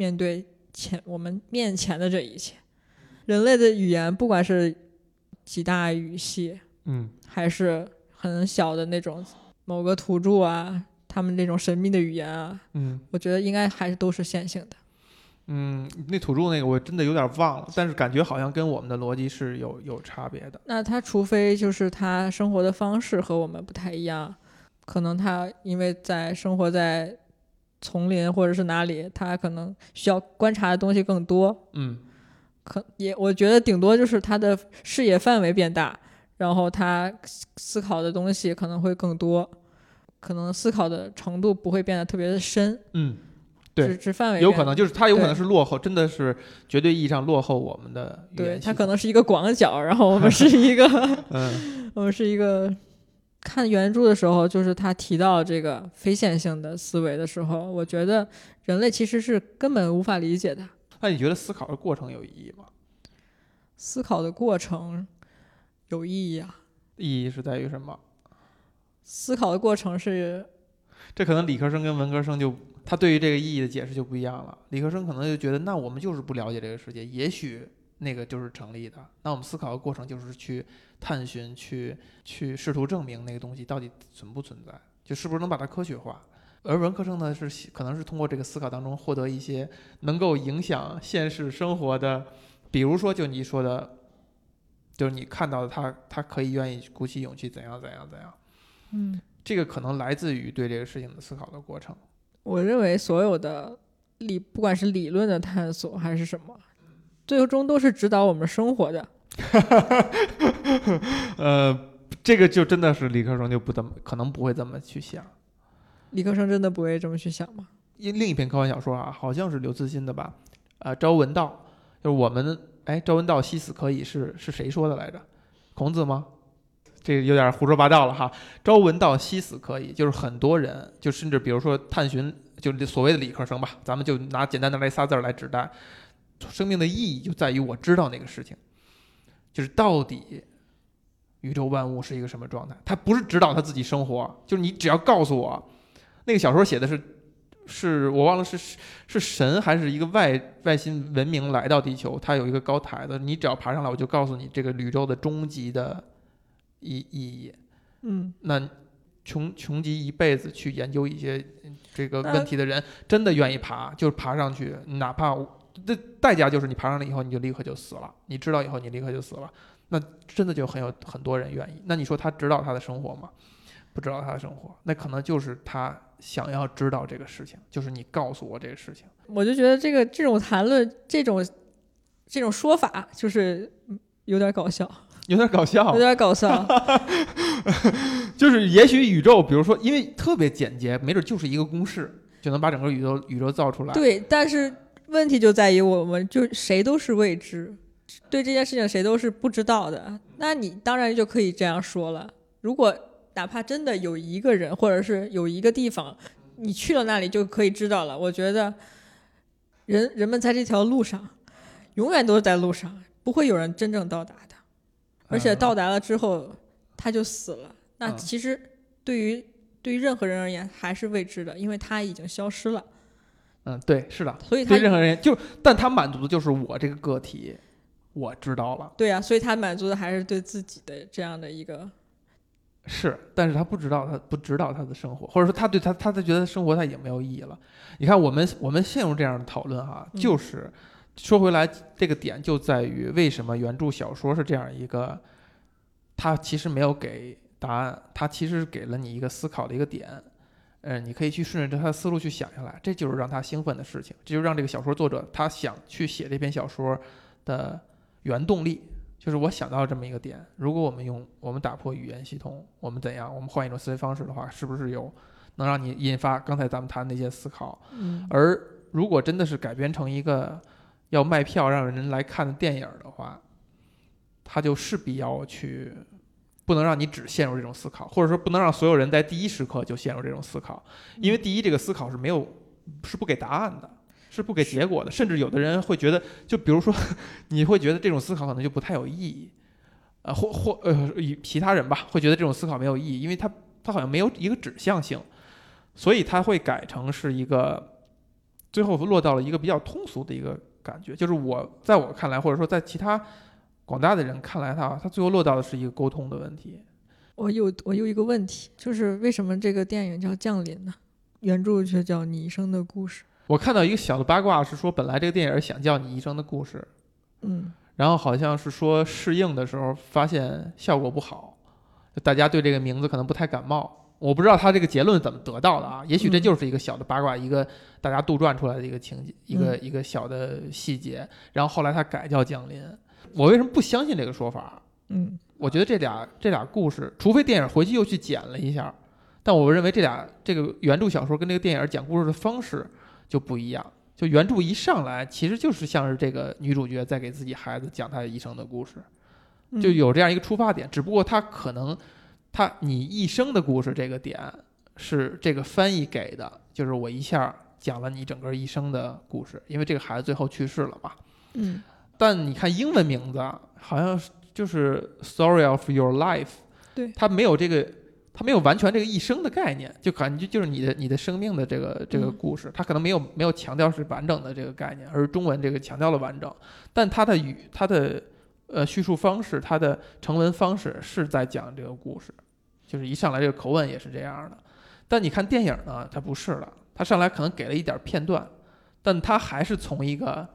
面对前我们面前的这一切。人类的语言，不管是几大语系，嗯还是很小的那种某个土著啊，他们那种神秘的语言啊，嗯我觉得应该还是都是线性的。嗯，那土著那个我真的有点忘了，但是感觉好像跟我们的逻辑是有有差别的。那他除非就是他生活的方式和我们不太一样，可能他因为在生活在丛林或者是哪里，他可能需要观察的东西更多。嗯可也我觉得顶多就是他的视野范围变大，然后他思思考的东西可能会更多，可能思考的程度不会变得特别的深，嗯，对只只范围有可能就是它有可能是落后，真的是绝对意义上落后我们的对。他可能是一个广角，然后我们是一个 嗯我们是一个看原著的时候，就是他提到这个非线性的思维的时候，我觉得人类其实是根本无法理解的。那你觉得思考的过程有意义吗？思考的过程有意义啊，意义是在于什么？思考的过程是这可能理科生跟文科生就他对于这个意义的解释就不一样了。理科生可能就觉得，那我们就是不了解这个世界，也许那个就是成立的。那我们思考的过程就是去探寻、去去试图证明那个东西到底存不存在，就是不是能把它科学化。而文科生呢，是可能是通过这个思考当中获得一些能够影响现实生活的，比如说就你说的，就是你看到的他，他可以愿意鼓起勇气怎样怎样怎样。嗯，这个可能来自于对这个事情的思考的过程。我认为所有的理，不管是理论的探索还是什么，最终都是指导我们生活的。呃，这个就真的是理科生就不怎么可能不会这么去想。理科生真的不会这么去想吗？因另一篇科幻小说啊，好像是刘慈欣的吧？呃，朝闻道，就是我们哎，朝闻道，夕死可以是是谁说的来着？孔子吗？这个有点胡说八道了哈。朝闻道，夕死可以，就是很多人，就甚至比如说探寻，就所谓的理科生吧，咱们就拿简单的那仨字儿来指代，生命的意义就在于我知道那个事情，就是到底宇宙万物是一个什么状态。他不是指导他自己生活，就是你只要告诉我，那个小说写的是，是我忘了是是是神还是一个外外星文明来到地球，它有一个高台子，你只要爬上来，我就告诉你这个宇宙的终极的意意义。嗯，那穷穷极一辈子去研究一些这个问题的人，真的愿意爬，就是爬上去，哪怕我这代价就是你爬上来以后你就立刻就死了，你知道以后你立刻就死了，那真的就很有很多人愿意。那你说他知道他的生活吗？不知道他的生活，那可能就是他想要知道这个事情，就是你告诉我这个事情。我就觉得这个这种谈论，这种这种说法，就是嗯 有点搞笑，有点搞笑有，点搞笑。就是也许宇宙，比如说，因为特别简洁，没准就是一个公式就能把整个宇宙宇宙造出来。对，但是问题就在于我们就谁都是未知，对这件事情谁都是不知道的。那你当然就可以这样说了。如果哪怕真的有一个人，或者是有一个地方，你去了那里就可以知道了。我觉得人人们在这条路上，永远都是在路上，不会有人真正到达的。而且嗯到达了之后，他就死了。那嗯其实对于对于任何人而言还是未知的，因为他已经消失了。嗯，对，是的，所以他对任何人就，但他满足的就是我这个个体，我知道了，对啊，所以他满足的还是对自己的这样的一个，是，但是他不知道他不知道他的生活，或者说他对他他他觉得生活他也没有意义了。你看，我们我们陷入这样的讨论哈，嗯就是说回来，这个点就在于为什么原著小说是这样一个，他其实没有给答案，他其实给了你一个思考的一个点。呃，你可以去顺着他的思路去想下来，这就是让他兴奋的事情，这就让这个小说作者他想去写这篇小说的原动力，就是我想到这么一个点，如果我们用我们打破语言系统，我们怎样，我们换一种思维方式的话，是不是有能让你引发刚才咱们谈的那些思考？嗯而如果真的是改编成一个要卖票让人来看的电影的话，他就势必要去，不能让你只陷入这种思考，或者说不能让所有人在第一时刻就陷入这种思考，因为第一这个思考是没有是不给答案的。是不给结果的，甚至有的人会觉得，就比如说，你会觉得这种思考可能就不太有意义，呃，或或呃，与其他人吧，会觉得这种思考没有意义，因为它它好像没有一个指向性，所以它会改成是一个最后落到了一个比较通俗的一个感觉，就是我在我看来，或者说在其他广大的人看来，他他最后落到的是一个沟通的问题。我有我有一个问题，就是为什么这个电影叫《降临》呢？原著却叫《你一生的故事》。我看到一个小的八卦是说，本来这个电影想叫你一生的故事，嗯然后好像是说试映的时候发现效果不好，大家对这个名字可能不太感冒。我不知道他这个结论怎么得到的啊？也许这嗯就是一个小的八卦，一个大家杜撰出来的一个情节，一个嗯一个小的细节。然后后来他改叫降临。我为什么不相信这个说法？嗯我觉得这俩这俩故事，除非电影回去又去剪了一下，但我认为这俩这个原著小说跟这个电影讲故事的方式就不一样。就原著一上来，其实就是像是这个女主角在给自己孩子讲她一生的故事，嗯就有这样一个出发点。只不过她可能，她你一生的故事这个点是这个翻译给的，就是我一下讲了你整个一生的故事，因为这个孩子最后去世了嘛。嗯但你看英文名字啊好像是就是 Story of Your Life，对。它没有这个，它没有完全这个一生的概念，就感觉就是你的你的生命的这个这个嗯故事，它可能没有没有强调是完整的这个概念，而中文这个强调了完整，但它的语它的呃叙述方式，它的成文方式是在讲这个故事，就是一上来这个口吻也是这样的，但你看电影呢，它不是了，它上来可能给了一点片段，但它还是从一个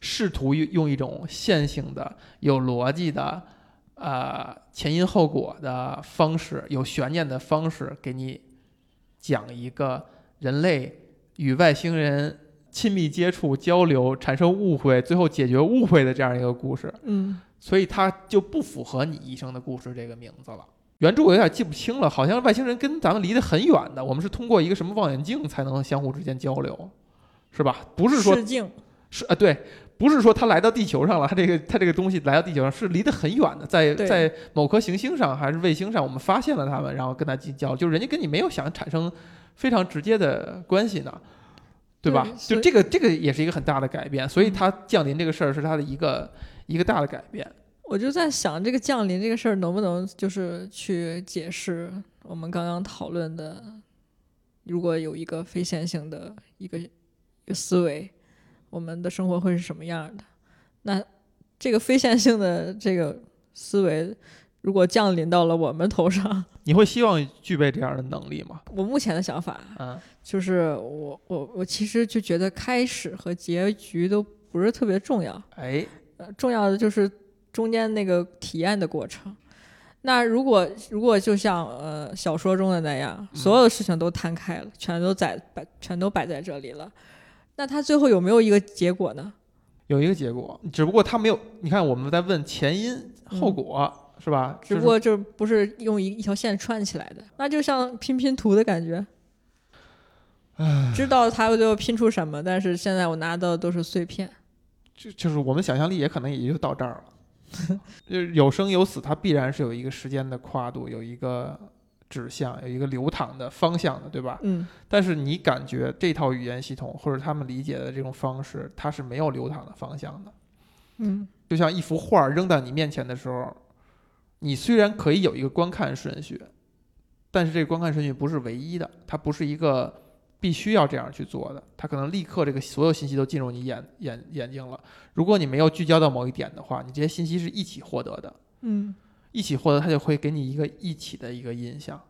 试图用用一种线性的、有逻辑的、呃前因后果的方式，有悬念的方式，给你讲一个人类与外星人亲密接触、交流、产生误会，最后解决误会的这样一个故事。嗯所以它就不符合你一生的故事这个名字了。原著我有点记不清了，好像外星人跟咱们离得很远的，我们是通过一个什么望远镜才能相互之间交流，是吧？不是说试镜是啊，对，不是说他来到地球上了，他这个他这个东西来到地球上是离得很远的，在在某颗行星上还是卫星上，我们发现了他们，然后跟他进交，就是人家跟你没有想产生非常直接的关系呢，对吧？对就这个这个也是一个很大的改变，所以嗯他降临这个事儿是他的一个一个大的改变。我就在想，这个降临这个事儿能不能就是去解释我们刚刚讨论的，如果有一个非线性的一个一个思维，我们的生活会是什么样的？那这个非线性的这个思维，如果降临到了我们头上，你会希望具备这样的能力吗？我目前的想法嗯，就是我我我其实就觉得开始和结局都不是特别重要，哎，呃，重要的就是中间那个体验的过程。那如果如果就像呃小说中的那样，所有的事情都摊开了，全都在摆，全都摆在这里了，那他最后有没有一个结果呢？有一个结果，只不过他没有。你看，我们在问前因后果，是吧？就是只不过就不是用一一条线串起来的，那就像拼拼图的感觉。知道他最后拼出什么，但是现在我拿到的都是碎片。就就是我们想象力也可能也就到这儿了。就是有生有死，它必然是有一个时间的跨度，有一个指向，有一个流淌的方向的，对吧？嗯但是你感觉这套语言系统或者他们理解的这种方式，它是没有流淌的方向的。嗯就像一幅画扔到你面前的时候，你虽然可以有一个观看顺序，但是这个观看顺序不是唯一的，它不是一个必须要这样去做的，它可能立刻这个所有信息都进入你眼眼眼睛了。如果你没有聚焦到某一点的话，你这些信息是一起获得的，嗯一起获得，它就会给你一个一起的一个印象。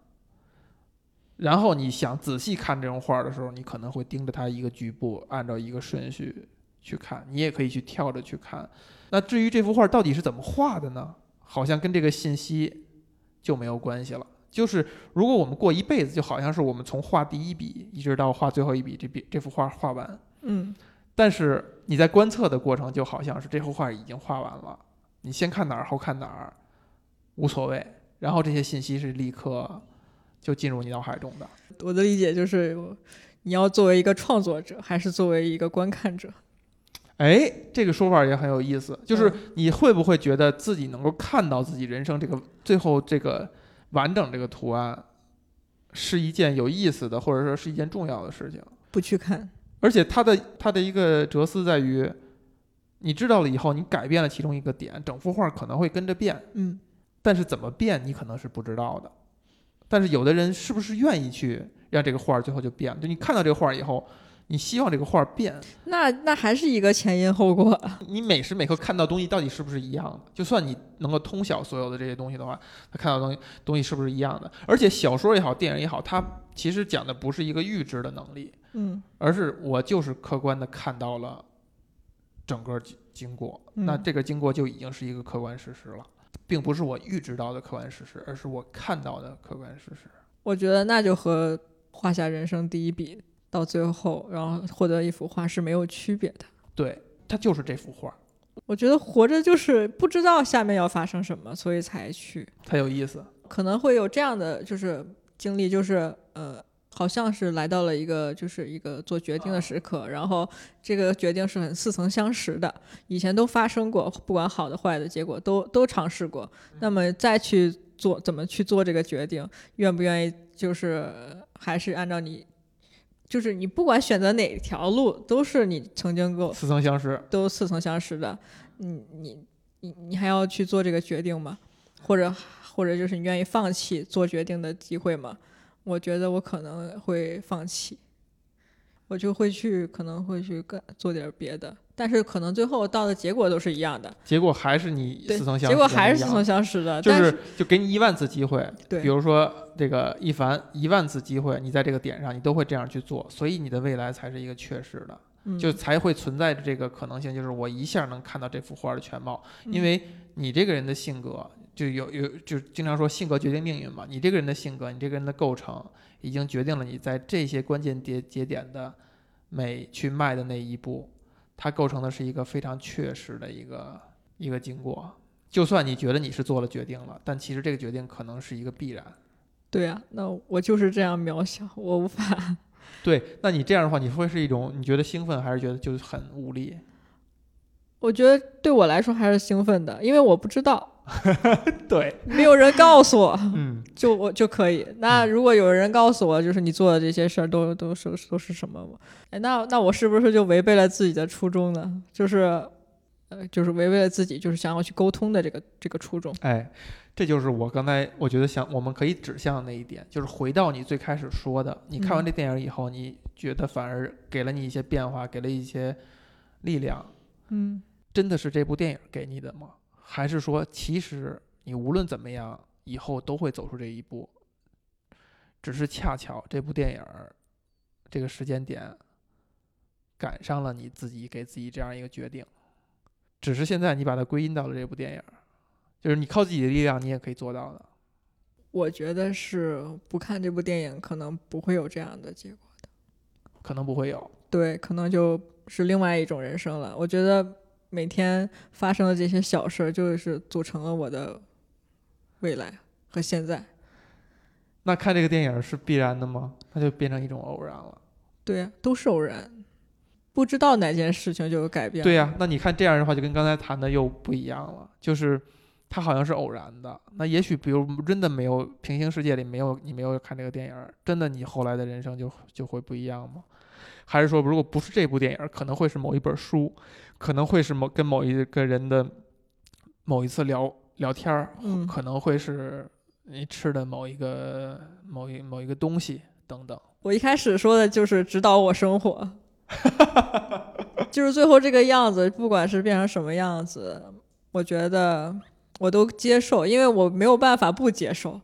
然后你想仔细看这种画儿的时候，你可能会盯着它一个局部，按照一个顺序去看。你也可以去跳着去看。那至于这幅画到底是怎么画的呢？好像跟这个信息就没有关系了。就是如果我们过一辈子，就好像是我们从画第一笔一直到画最后一笔，这笔这幅画画完。嗯但是你在观测的过程，就好像是这幅画已经画完了，你先看哪儿后看哪儿，无所谓。然后这些信息是立刻就进入你脑海中的。我的理解就是，你要作为一个创作者，还是作为一个观看者？哎，这个说法也很有意思，就是嗯你会不会觉得自己能够看到自己人生这个最后这个完整这个图案，是一件有意思的，或者说是一件重要的事情？不去看，而且它的它的一个哲思在于，你知道了以后，你改变了其中一个点，整幅画可能会跟着变，嗯但是怎么变你可能是不知道的。但是有的人是不是愿意去让这个画儿最后就变了？就你看到这个画儿以后，你希望这个画儿变，那那还是一个前因后果。你每时每刻看到东西到底是不是一样的？就算你能够通晓所有的这些东西的话，他看到东西东西是不是一样的？而且小说也好，电影也好，它其实讲的不是一个预知的能力，嗯而是我就是客观的看到了整个经经过，嗯那这个经过就已经是一个客观事实了，并不是我预知到的客观事实，而是我看到的客观事实。我觉得那就和画下人生第一笔到最后，然后获得一幅画是没有区别的。对，它就是这幅画，我觉得活着就是不知道下面要发生什么，所以才去。它有意思。可能会有这样的就是经历，就是呃，好像是来到了一个就是一个做决定的时刻，然后这个决定是很似曾相识的，以前都发生过，不管好的坏的结果都都尝试过。那么再去做怎么去做这个决定，愿不愿意就是还是按照你。就是你不管选择哪条路，都是你曾经过似曾相识，都似曾相识的，你你你你还要去做这个决定吗？或者或者就是你愿意放弃做决定的机会吗？我觉得我可能会放弃，我就会去可能会去干做点别的，但是可能最后到的结果都是一样的，结果还是你似曾，相识，结果还是似曾。相识的，就是就给你一万次机会，对。比如说这个一凡一万次机会，你在这个点上你都会这样去做，所以你的未来才是一个确实的，嗯。就才会存在着这个可能性，就是我一下能看到这幅画的全貌，嗯。因为你这个人的性格就有有就经常说性格决定命运嘛，你这个人的性格，你这个人的构成已经决定了你在这些关键节节点的每去迈的那一步，它构成的是一个非常确实的一个一个经过。就算你觉得你是做了决定了，但其实这个决定可能是一个必然。对啊、那我就是这样渺小，我无法。对，那你这样的话，你会是一种你觉得兴奋，还是觉得就是很无力？我觉得对我来说还是兴奋的，因为我不知道，对，没有人告诉我，嗯，就我就可以。那如果有人告诉我，就是你做的这些事儿都都是都是什么？哎，那那我是不是就违背了自己的初衷呢？就是，呃，就是违背了自己就是想要去沟通的这个这个初衷。哎，这就是我刚才我觉得想我们可以指向那一点，就是回到你最开始说的，你看完嗯这电影以后，你觉得反而给了你一些变化，给了一些力量，嗯，真的是这部电影给你的吗？还是说，其实你无论怎么样，以后都会走出这一步，只是恰巧这部电影儿这个时间点赶上了你自己给自己这样一个决定，只是现在你把它归因到了这部电影儿，就是你靠自己的力量，你也可以做到的。我觉得是不看这部电影可能不会有这样的结果的。可能不会有，对，可能就是另外一种人生了。我觉得每天发生的这些小事儿，就是组成了我的未来和现在。那看这个电影是必然的吗？那就变成一种偶然了。对呀，都是偶然，不知道哪件事情就有改变。对呀、那你看这样的话，就跟刚才谈的又不一样了，就是它好像是偶然的。那也许，比如真的没有平行世界里没有你没有看这个电影，真的你后来的人生就就会不一样吗？还是说，如果不是这部电影，可能会是某一本书，可能会是某跟某一个人的某一次聊聊天儿，嗯可能会是你吃的某一个某一某一个东西等等。我一开始说的就是指导我生活，就是最后这个样子，不管是变成什么样子，我觉得我都接受，因为我没有办法不接受。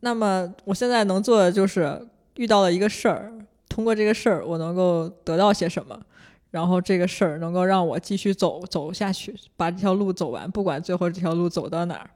那么我现在能做的就是遇到了一个事儿，通过这个事儿，我能够得到些什么，然后这个事儿能够让我继续走走下去，把这条路走完，不管最后这条路走到哪儿。